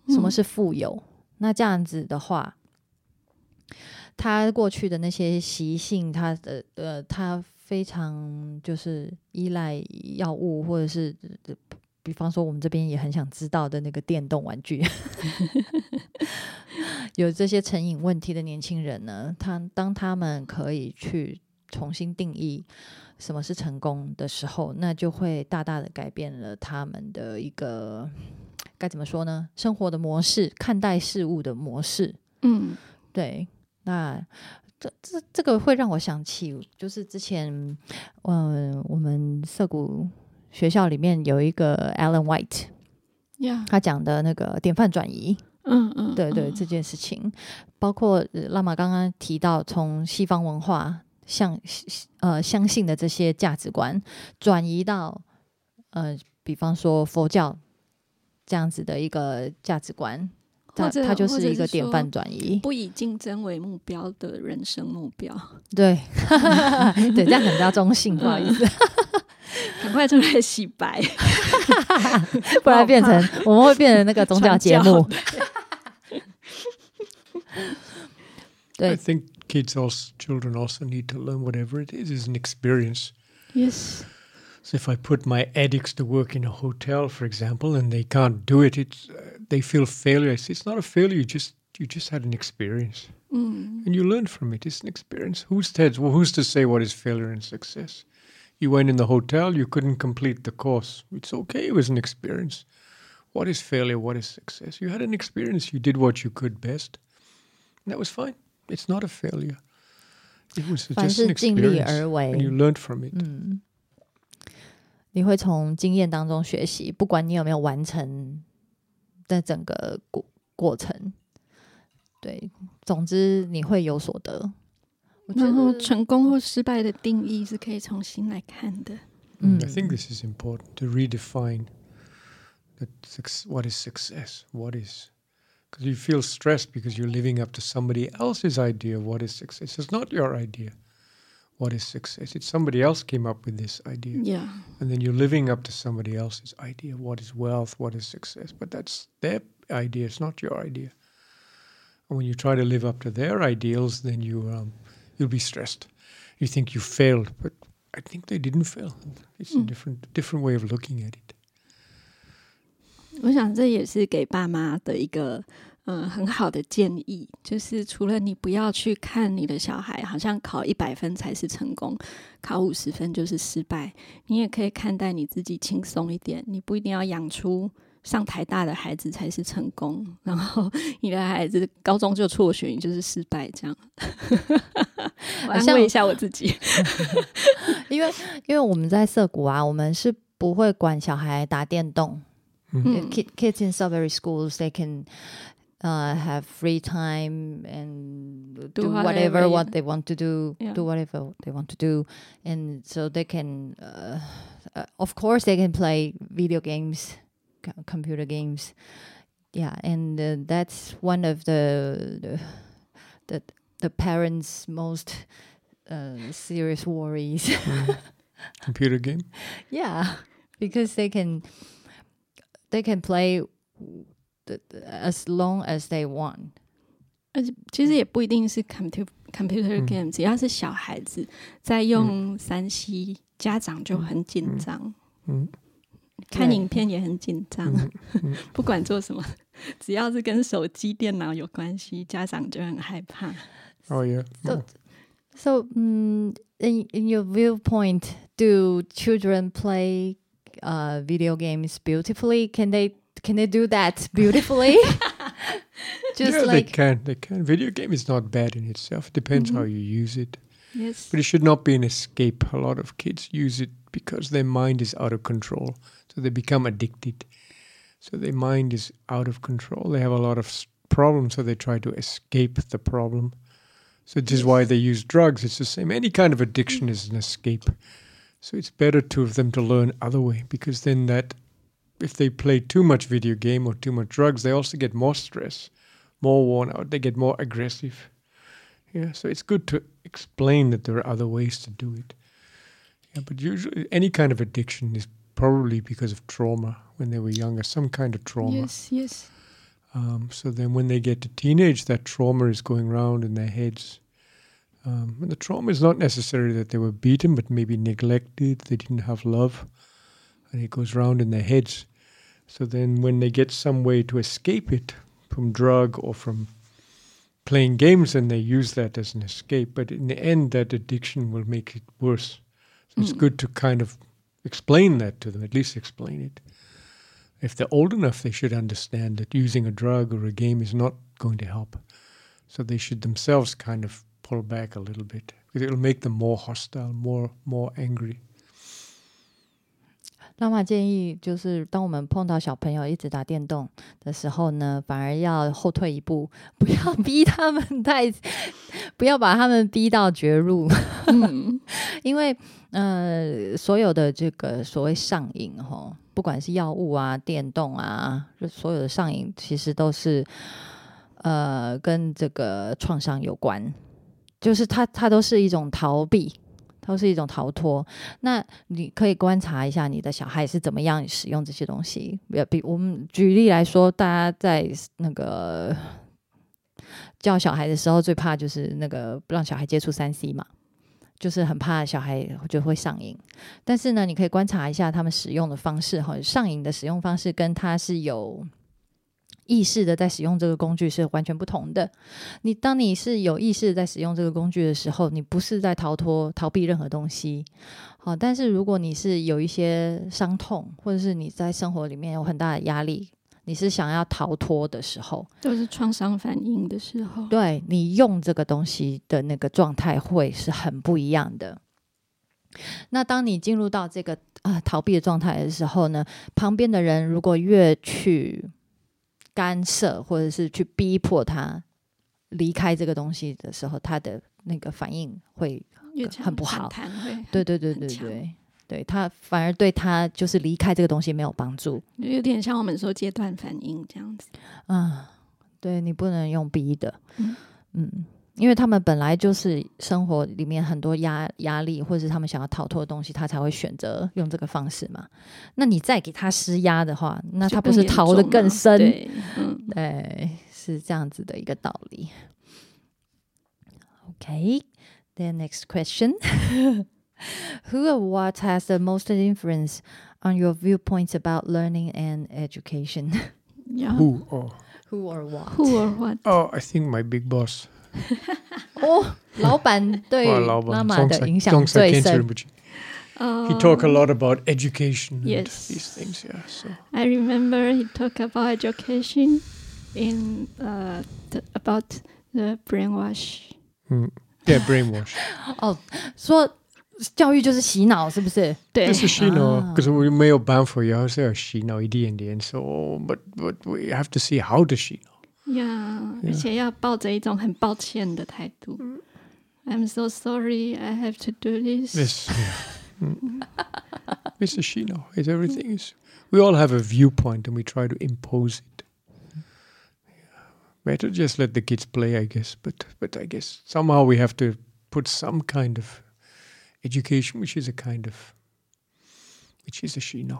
什么是富有。那这样子的话，他过去的那些习性，他的呃，他非常就是依赖药物，或者是比方说我们这边也很想知道的那个电动玩具，(laughs) 有这些成瘾问题的年轻人呢，他当他们可以去。重新定义什么是成功的时候，那就会大大的改变了他们的一个该怎么说呢？生活的模式，看待事物的模式。嗯，对。那这这这个会让我想起，就是之前嗯，我们涩谷学校里面有一个 Alan White，呀，他讲的那个典范转移。嗯嗯，对对，这件事情，包括拉玛刚刚提到从西方文化。相呃相信的这些价值观转移到呃，比方说佛教这样子的一个价值观，或者它就是一个典范转移，不以竞争为目标的人生目标。对，(laughs) 对，这样比较中性，不好意思，(laughs) 赶快出来洗白，(laughs) 不然变成我们会变成那个宗教节目。对。Kids also children also need to learn whatever it is is an experience. Yes. So if I put my addicts to work in a hotel, for example, and they can't do it, it's uh, they feel failure. It's not a failure. You just you just had an experience, mm. and you learn from it. It's an experience. Who's to well, who's to say what is failure and success? You went in the hotel, you couldn't complete the course. It's okay. It was an experience. What is failure? What is success? You had an experience. You did what you could best. And that was fine It's not a failure. It was just an experience, and you learned from it. 嗯，你会从经验当中学习，不管你有没有完成的整个过过程。对，总之你会有所得。然后成功或失败的定义是可以重新来看的。嗯，I think this is important to redefine that what is success, what is because you feel stressed because you're living up to somebody else's idea of what is success. It's not your idea. What is success? It's somebody else came up with this idea. Yeah. And then you're living up to somebody else's idea. of What is wealth? What is success? But that's their idea. It's not your idea. And when you try to live up to their ideals, then you um, you'll be stressed. You think you failed, but I think they didn't fail. It's mm. a different different way of looking at it. 我想这也是给爸妈的一个嗯很好的建议，就是除了你不要去看你的小孩好像考一百分才是成功，考五十分就是失败，你也可以看待你自己轻松一点，你不一定要养出。上台大的孩子才是成功，(laughs) 然后你的孩子高中就辍学，你就是失败。这样，安慰一下我自己。(laughs) 因为因为我们在涩谷啊，我们是不会管小孩打电动。嗯，kids in Sudbury schools they can uh have free time and do whatever what they want to do, do whatever they want to do, and so they can, uh, of course, they can play video games. computer games. Yeah, and uh, that's one of the the the, the parents' most uh, serious worries. mm. (laughs) Computer game. Yeah, because they can they can play the, as long as they want. 而且其实也不一定是 computer computer game，、嗯、只要是小孩子在用三 C，、嗯、家长就很紧张。嗯。嗯看影片也很紧张，不管做什么，只要是跟手机、电脑有关系，家长就很害怕。Oh yeah. (laughs) So, so um, in in your viewpoint, do children play uh video games beautifully? Can they can they do that beautifully? (laughs) (laughs) Just yeah, like they can. They can. Video game is not bad in itself. It depends mm -hmm. how you use it. Yes. But it should not be an escape. A lot of kids use it because their mind is out of control. So they become addicted. So their mind is out of control. They have a lot of problems, so they try to escape the problem. So this is why they use drugs. It's the same. Any kind of addiction is an escape. So it's better to them to learn other way because then that if they play too much video game or too much drugs, they also get more stress, more worn out. They get more aggressive. Yeah, so it's good to explain that there are other ways to do it. Yeah, but usually any kind of addiction is probably because of trauma when they were younger, some kind of trauma. Yes, yes. Um, so then when they get to teenage, that trauma is going around in their heads. Um, and the trauma is not necessarily that they were beaten, but maybe neglected, they didn't have love, and it goes round in their heads. So then when they get some way to escape it from drug or from playing games, then they use that as an escape. But in the end, that addiction will make it worse. So mm. it's good to kind of explain that to them, at least explain it. If they're old enough, they should understand that using a drug or a game is not going to help. So they should themselves kind of pull back a little bit because it'll make them more hostile, more more angry. 妈妈建议，就是当我们碰到小朋友一直打电动的时候呢，反而要后退一步，(laughs) 不要逼他们太，(laughs) 不要把他们逼到绝路。嗯，(laughs) 因为呃，所有的这个所谓上瘾哈，不管是药物啊、电动啊，所有的上瘾其实都是呃跟这个创伤有关，就是它它都是一种逃避。都是一种逃脱。那你可以观察一下你的小孩是怎么样使用这些东西。比我们举例来说，大家在那个教小孩的时候，最怕就是那个不让小孩接触三 C 嘛，就是很怕小孩就会上瘾。但是呢，你可以观察一下他们使用的方式，哈，上瘾的使用方式跟他是有。意识的在使用这个工具是完全不同的。你当你是有意识在使用这个工具的时候，你不是在逃脱、逃避任何东西。好，但是如果你是有一些伤痛，或者是你在生活里面有很大的压力，你是想要逃脱的时候，就是创伤反应的时候，对你用这个东西的那个状态会是很不一样的。那当你进入到这个啊逃避的状态的时候呢，旁边的人如果越去。干涉或者是去逼迫他离开这个东西的时候，他的那个反应会很不好。对对对对对，对他反而对他就是离开这个东西没有帮助，有点像我们说阶段反应这样子。啊，对你不能用逼的，嗯。因为他们本来就是生活里面很多压压力，或者是他们想要逃脱的东西，他才会选择用这个方式嘛。那你再给他施压的话，那他不是逃得更深？对，是这样子的一个道理。Okay, the next question: Who or what has the most influence on your viewpoints about learning and education? Who or Who or what? Who or what? Oh, I think my big boss. (laughs) 哦，老板对拉玛的影响最深。Uh, he talked a lot about education yes. these things. Yeah, so I remember he talked about education in uh, the, about the brainwash. Mm. Yeah, brainwash. (laughs) 哦，说教育就是洗脑，是不是？对，就是洗脑，可是我没有办法，要是要洗脑一点点。So, but but we have to see how to 洗脑。 Yeah，而且要抱着一种很抱歉的态度。I'm so sorry, I have to do (laughs) this. Yes, yeah. mm. Mr. Shino, it's everything is. We all have a viewpoint, and we try to impose it. Yeah. Better just let the kids play, I guess. But but I guess somehow we have to put some kind of education, which is a kind of, which is a Shino.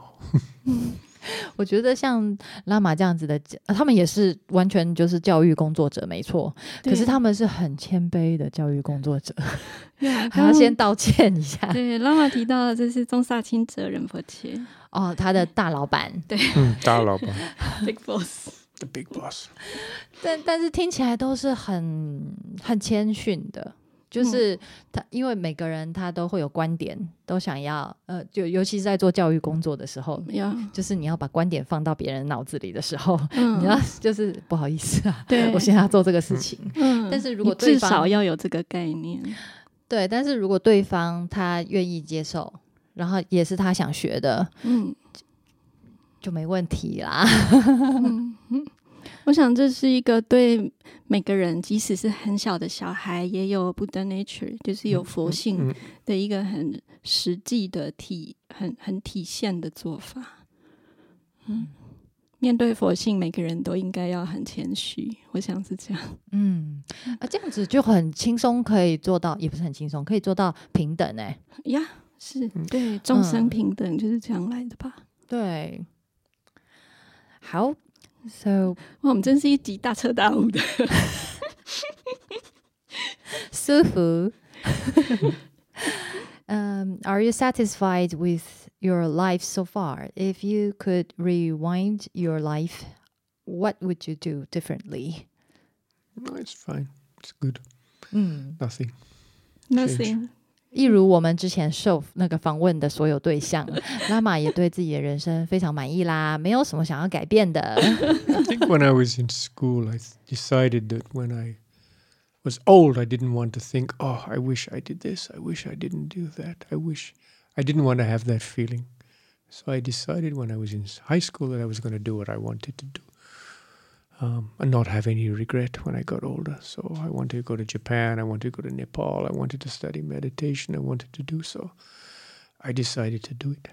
(laughs) (laughs) 我觉得像拉玛这样子的，他们也是完全就是教育工作者，没错。可是他们是很谦卑的教育工作者，(laughs) 还要先道歉一下。对，拉玛提到的这是中萨钦哲仁波切哦，他的大老板，(laughs) 对，嗯，大老板，Big Boss，The Big Boss。但但是听起来都是很很谦逊的。就是他，因为每个人他都会有观点，都想要呃，就尤其是在做教育工作的时候，要就是你要把观点放到别人脑子里的时候，你要就是不好意思啊，对我现在要做这个事情。嗯，但是如果至少要有这个概念，对，但是如果对方他愿意接受，然后也是他想学的，嗯，就没问题啦。我想这是一个对每个人，即使是很小的小孩，也有 Buddha nature，就是有佛性的一个很实际的体，很很体现的做法。嗯，面对佛性，每个人都应该要很谦虚。我想是这样。嗯，啊，这样子就很轻松，可以做到，也不是很轻松，可以做到平等哎。呀，是对众生平等就是这样来的吧？对，好。So，哇，我们真是一集大彻大悟的，舒服。um, (laughs) (laughs) (laughs) are you satisfied with your life so far? If you could rewind your life, what would you do differently? No, it's fine. It's good. Mm. Nothing. Nothing. 一如我们之前受那个访问的所有对象，拉玛也对自己的人生非常满意啦，没有什么想要改变的。I (laughs) think when I was in school, I decided that when I was old, I didn't want to think, oh, I wish I did this, I wish I didn't do that, I wish I didn't want to have that feeling. So I decided when I was in high school that I was going to do what I wanted to do um, and not have any regret when I got older. So I wanted to go to Japan, I wanted to go to Nepal, I wanted to study meditation, I wanted to do so. I decided to do it.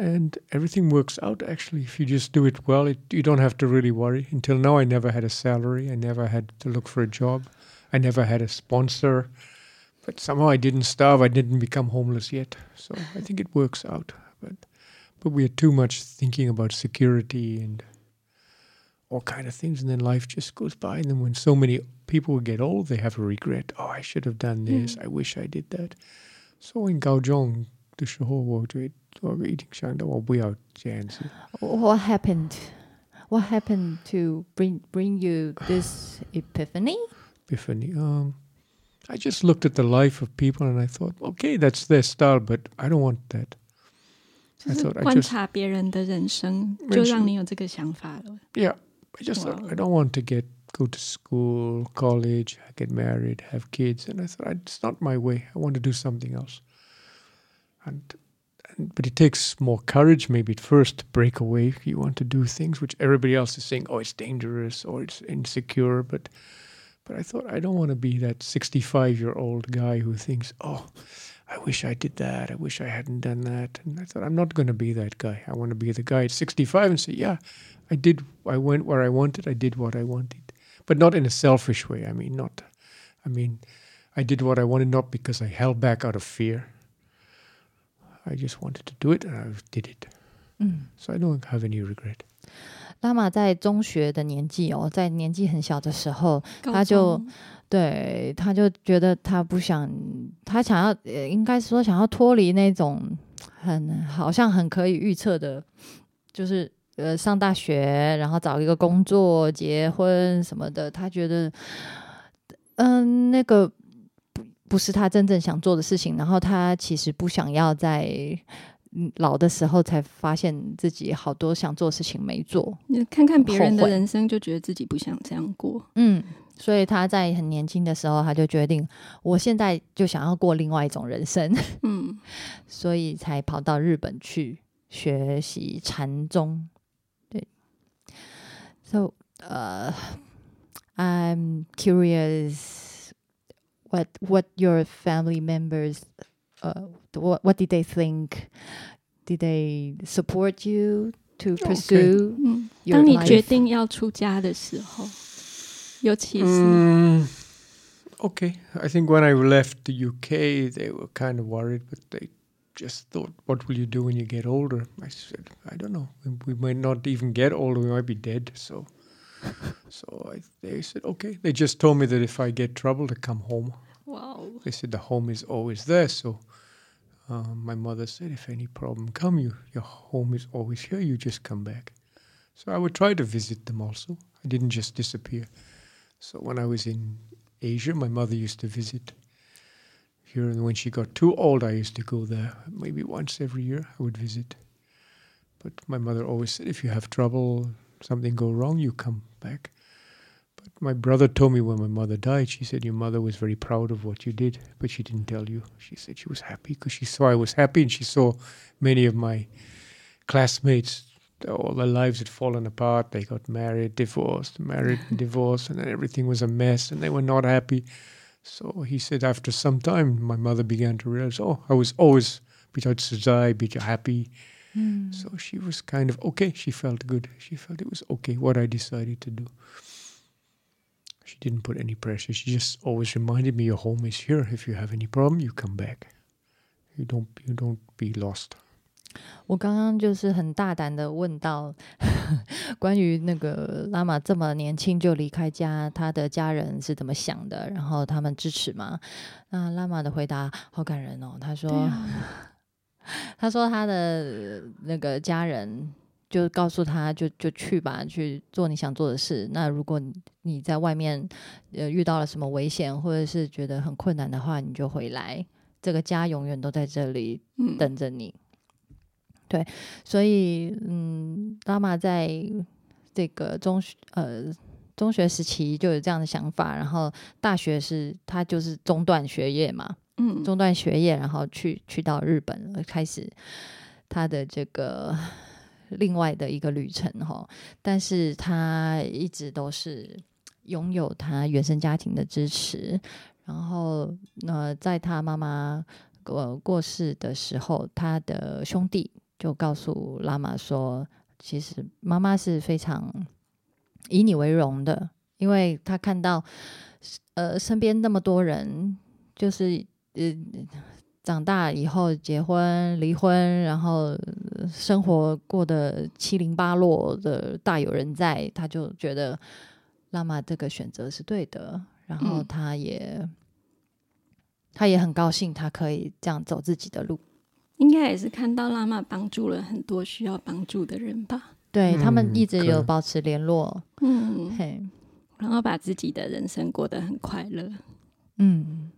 And everything works out actually. If you just do it well, it, you don't have to really worry. Until now, I never had a salary, I never had to look for a job, I never had a sponsor. But somehow I didn't starve, I didn't become homeless yet. So I think it works out. But, but we are too much thinking about security and all kind of things, and then life just goes by. And then when so many people get old, they have a regret. Oh, I should have done this. Mm. I wish I did that. So in Gaozhong, the What happened? What happened to bring bring you this epiphany? Epiphany. Um, I just looked at the life of people and I thought, okay, that's their style, but I don't want that. 就是观察别人的人生，就让你有这个想法了。Yeah, I just wow. thought I don't want to get go to school, college, get married, have kids, and I thought it's not my way. I want to do something else. And, and but it takes more courage, maybe at first, to break away. You want to do things which everybody else is saying, oh, it's dangerous or it's insecure. But but I thought I don't want to be that 65 year old guy who thinks, oh. I wish I did that. I wish I hadn't done that. And I thought, I'm not going to be that guy. I want to be the guy at 65 and say, yeah, I did, I went where I wanted, I did what I wanted. But not in a selfish way. I mean, not, I mean, I did what I wanted not because I held back out of fear. I just wanted to do it and I did it. Mm. So I don't have any regret. 拉玛在中学的年纪哦，在年纪很小的时候，他就 对他就觉得他不想，他想要，应该说想要脱离那种很好像很可以预测的，就是呃上大学，然后找一个工作、结婚什么的。他觉得，嗯，那个不不是他真正想做的事情。然后他其实不想要在老的时候才发现自己好多想做的事情没做。你看看别人的人生，就觉得自己不想这样过。嗯。所以他在很年轻的时候，他就决定，我现在就想要过另外一种人生，嗯，所以才跑到日本去学习禅宗。对，So, uh, I'm curious what what your family members, uh, what what did they think? Did they support you to pursue? 嗯，当你决定要出家的时候。Mm, okay, I think when I left the UK, they were kind of worried, but they just thought, "What will you do when you get older?" I said, "I don't know. We, might not even get older. We might be dead." So, so I, they said, "Okay." They just told me that if I get trouble, to come home. Wow. They said the home is always there. So, um, my mother said, "If any problem come, you your home is always here. You just come back." So I would try to visit them also. I didn't just disappear. So when I was in Asia, my mother used to visit here. And when she got too old, I used to go there. Maybe once every year, I would visit. But my mother always said, if you have trouble, something go wrong, you come back. But my brother told me when my mother died, she said, Your mother was very proud of what you did, but she didn't tell you. She said she was happy because she saw I was happy and she saw many of my classmates all their lives had fallen apart. They got married, divorced, married, and (laughs) divorced, and then everything was a mess, and they were not happy. So he said, after some time, my mother began to realize, oh, I was always to die, be happy. Mm. So she was kind of okay. She felt good. She felt it was okay what I decided to do. She didn't put any pressure. She just always reminded me, your home is here. If you have any problem, you come back. You don't. You don't be lost. 我刚刚就是很大胆的问到 (laughs) 关于那个拉玛这么年轻就离开家，他的家人是怎么想的？然后他们支持吗？那拉玛的回答好感人哦。他说，(laughs) 他说他的那个家人就告诉他就就去吧，去做你想做的事。那如果你在外面呃遇到了什么危险，或者是觉得很困难的话，你就回来，这个家永远都在这里等着你。对，所以嗯，妈妈在这个中学呃中学时期就有这样的想法，然后大学是他就是中断学业嘛，嗯，中断学业，然后去去到日本开始他的这个另外的一个旅程哈，但是他一直都是拥有他原生家庭的支持，然后呃，在他妈妈呃过世的时候，他的兄弟。就告诉拉玛说，其实妈妈是非常以你为荣的，因为他看到呃身边那么多人，就是呃长大以后结婚、离婚，然后生活过得七零八落的大有人在，他就觉得拉玛这个选择是对的，然后他也他也很高兴，他可以这样走自己的路。应该也是看到拉玛帮助了很多需要帮助的人吧？对他们一直有保持联络，嗯，嘿，然后把自己的人生过得很快乐。嗯，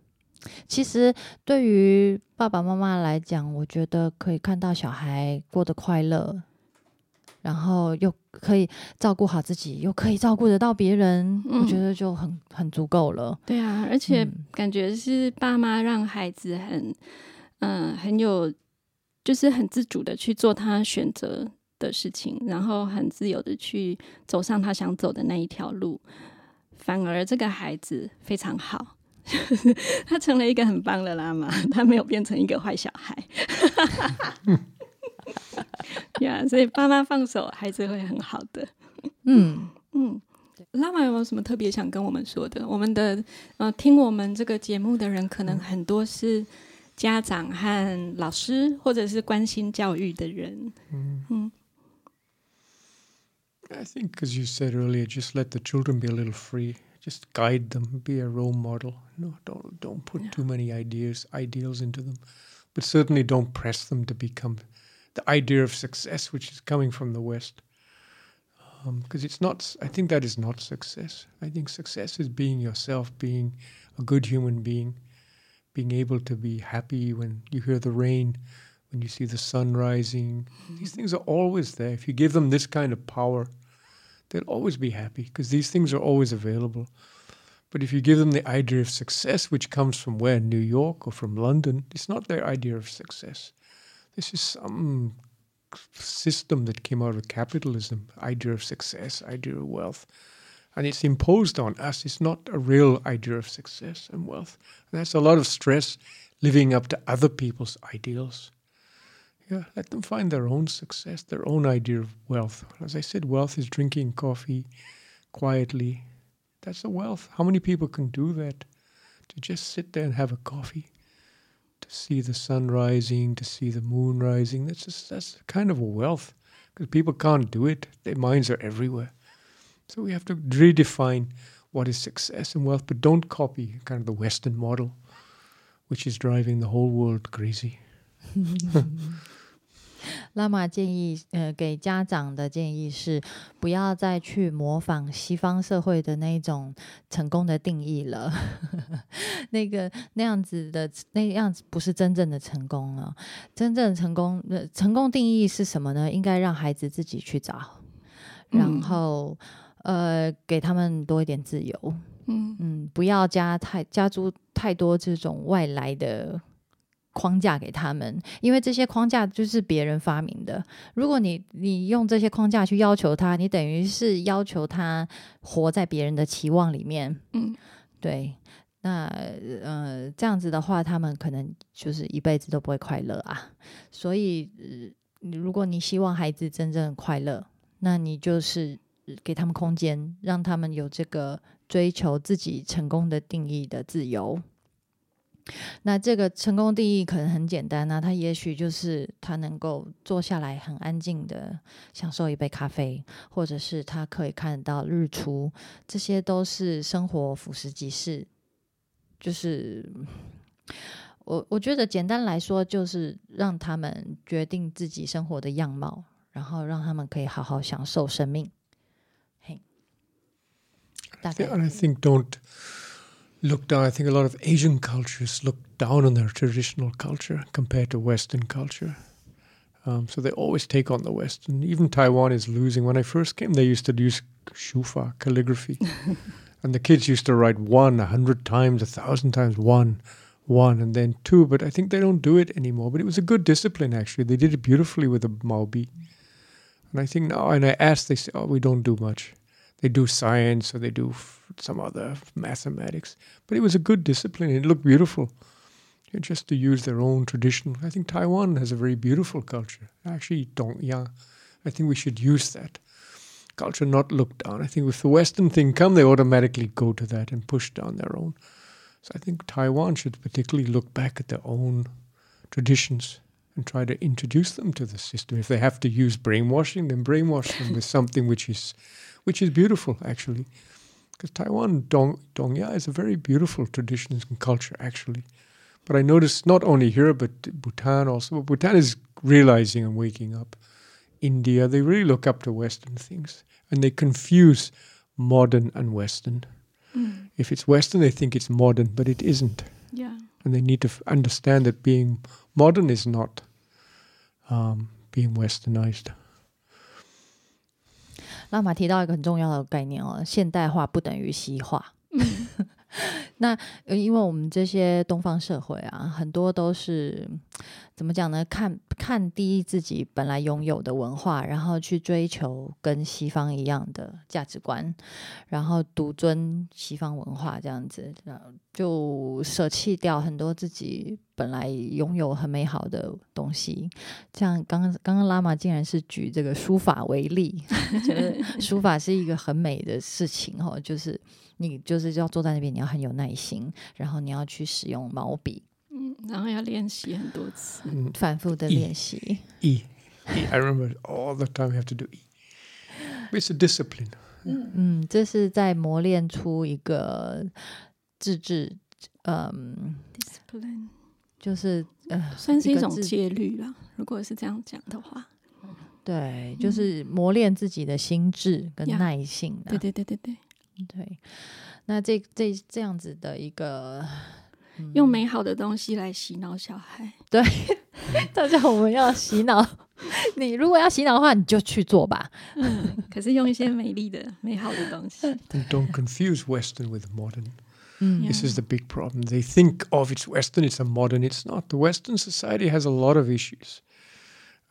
其实对于爸爸妈妈来讲，我觉得可以看到小孩过得快乐，然后又可以照顾好自己，又可以照顾得到别人，我觉得就很很足够了。对啊，而且感觉是爸妈让孩子很，嗯，很有。就是很自主的去做他选择的事情，然后很自由的去走上他想走的那一条路。反而这个孩子非常好，(laughs) 他成了一个很棒的拉玛，他没有变成一个坏小孩。(laughs) 呀，所以爸妈放手，孩子会很好的。嗯 (laughs) 嗯，拉玛有没有什么特别想跟我们说的？我们的呃，听我们这个节目的人，可能很多是。家长和老师，或者是关心教育的人。嗯。I think, as you said earlier, just let the children be a little free. Just guide them, be a role model. No, don't don't put too many ideas ideals into them, but certainly don't press them to become the idea of success, which is coming from the West. because um, it's not. I think that is not success. I think success is being yourself, being a good human being, being able to be happy when you hear the rain, when you see the sun rising. Mm-hmm. These things are always there. If you give them this kind of power, they'll always be happy because these things are always available. But if you give them the idea of success, which comes from where, New York or from London, it's not their idea of success. This is some system that came out of capitalism, idea of success, idea of wealth. And it's imposed on us. It's not a real idea of success and wealth. And that's a lot of stress living up to other people's ideals. Yeah, let them find their own success, their own idea of wealth. As I said, wealth is drinking coffee quietly. That's a wealth. How many people can do that? To just sit there and have a coffee to see the sun rising, to see the moon rising. That's just, that's kind of a wealth because people can't do it. Their minds are everywhere. So we have to redefine what is success and wealth, but don't copy kind of the Western model, which is driving the whole world crazy. (laughs) 拉玛建议，呃，给家长的建议是，不要再去模仿西方社会的那种成功的定义了。那个那样子的那样子不是真正的成功了。真正的成功，呃，成功定义是什么呢？应该让孩子自己去找，然后 (laughs) 呃，给他们多一点自由。嗯嗯，不要加太加诸太多这种外来的。框架给他们，因为这些框架就是别人发明的。如果你你用这些框架去要求他，你等于是要求他活在别人的期望里面。嗯，对。那呃，这样子的话，他们可能就是一辈子都不会快乐啊。所以，如果你希望孩子真正快乐，那你就是给他们空间，让他们有这个追求自己成功的定义的自由。那这个成功定义可能很简单，那他也许就是他能够坐下来很安静的享受一杯咖啡，或者是他可以看到日出，这些都是生活俯拾即是。就是我我觉得简单来说，就是让他们决定自己生活的样貌，然后让他们可以好好享受生命。that yeah, and I think don't look down. I think a lot of Asian cultures look down on their traditional culture compared to Western culture. Um, so they always take on the West, and even Taiwan is losing. When I first came, they used to use shufa calligraphy, (laughs) and the kids used to write one a hundred times, a thousand times, one, one, and then two. But I think they don't do it anymore. But it was a good discipline actually. They did it beautifully with the maobi, and I think now. And I asked, they say, "Oh, we don't do much." They do science or they do some other mathematics. But it was a good discipline. It looked beautiful. Just to use their own tradition. I think Taiwan has a very beautiful culture. Actually, Dongyang. I think we should use that culture, not look down. I think if the Western thing come, they automatically go to that and push down their own. So I think Taiwan should particularly look back at their own traditions and try to introduce them to the system. If they have to use brainwashing, then brainwash them with something which is, which is beautiful actually because Taiwan Dong Dongya is a very beautiful tradition and culture actually. But I noticed not only here but Bhutan also. But Bhutan is realizing and waking up. India, they really look up to Western things and they confuse modern and Western. Mm. If it's Western, they think it's modern, but it isn't. Yeah. And they need to f- understand that being modern is not um, being westernized. 拉玛提到一个很重要的概念哦，现代化不等于西化。(laughs) 那因为我们这些东方社会啊，很多都是怎么讲呢？看看低自己本来拥有的文化，然后去追求跟西方一样的价值观，然后独尊西方文化这样子，就舍弃掉很多自己本来拥有很美好的东西。像刚刚刚刚拉玛竟然是举这个书法为例，(laughs) 觉得书法是一个很美的事情哦，就是。你就是要坐在那边，你要很有耐心，然后你要去使用毛笔，嗯，然后要练习很多次，反复的练习。E, E, I remember all the time you have to do E. It's a discipline. 嗯，这是在磨练出一个自制，嗯，discipline，就是呃，算是一种戒律啦。如果是这样讲的话，对，就是磨练自己的心智跟耐性。对对对对对对。那这这这样子的一个，用美好的东西来洗脑小孩。(laughs) 对，大家我们要洗脑。你如果要洗脑的话，你就去做吧。可是用一些美丽的、美好的东西。(laughs) Don't confuse Western with modern. This is the big problem. They think of it's Western, it's a modern. It's not. The Western society has a lot of issues,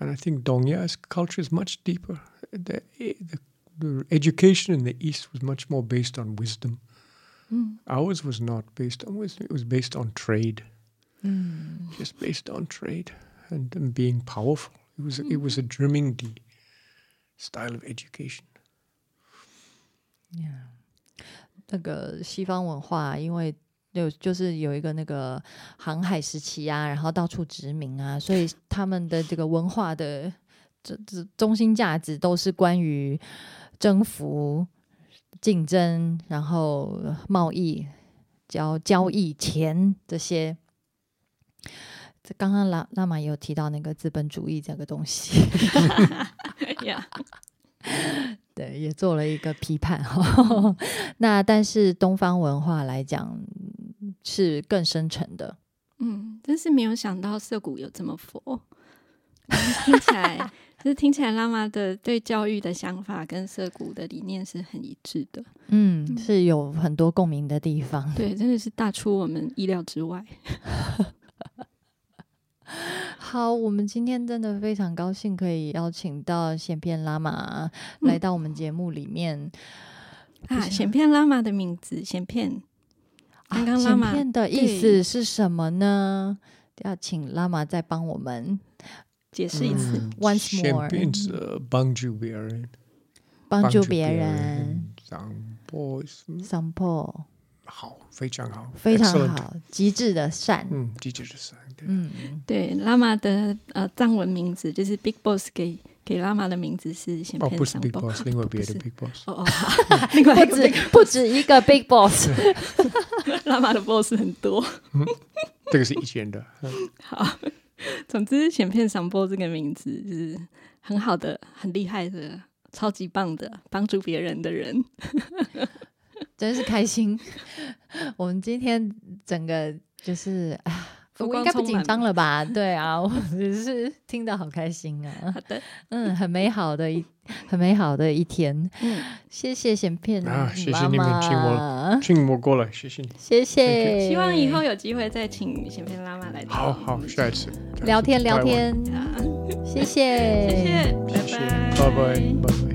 and I think Dongya's culture is much deeper. The, the, the education in the East was much more based on wisdom. Mm. Ours was not based on wisdom. It was based on trade, mm. just based on trade and, and being powerful. It was it was a Germany style of education. Yeah. 那个西方文化，因为有就是有一个那个航海时期啊，然后到处殖民啊，所以他们的这个文化的这这中心价值都是关于征服、竞争，然后贸易、交交易、钱这些。这刚刚拉拉玛也有提到那个资本主义这个东西，(laughs) 对，也做了一个批判哈。(laughs) 那但是东方文化来讲是更深沉的，嗯，真是没有想到涩谷有这么佛，听起来 (laughs) 就是听起来拉玛的对教育的想法跟涩谷的理念是很一致的，嗯，是有很多共鸣的地方，对，真的是大出我们意料之外。(laughs) (laughs) 好，我们今天真的非常高兴可以邀请到显片拉玛来到我们节目里面啊。显片拉玛的名字，显片，刚刚拉玛的意思是什么呢？要请拉玛再帮我们解释一次。Once more，帮助别人，帮助别人，上坡，上坡。好，非常好，非常好，极致的善，嗯，极致的善，嗯，对，拉玛的呃藏文名字就是 Big Boss 给给拉玛的名字是先偏哦，不是 Big Boss，另外别的 Big Boss，哦哦，(laughs) 另外不止不止一个 Big Boss，(laughs) 拉玛的 Boss 很多，(laughs) 这个是以前的，好，总之显片上波这个名字是很好的，很厉害的，超级棒的，帮助别人的人。真是开心！(laughs) 我们今天整个就是啊，我应该不紧张了吧？对啊，(laughs) 我只是听得好开心啊。好的，嗯，很美好的一很美好的一天。嗯，谢谢选片啊，谢谢你们请我请我过来，谢谢你，谢谢。希望以后有机会再请选片拉玛来。好好，下一次聊天聊天。谢谢，谢谢，拜拜，拜拜，拜拜。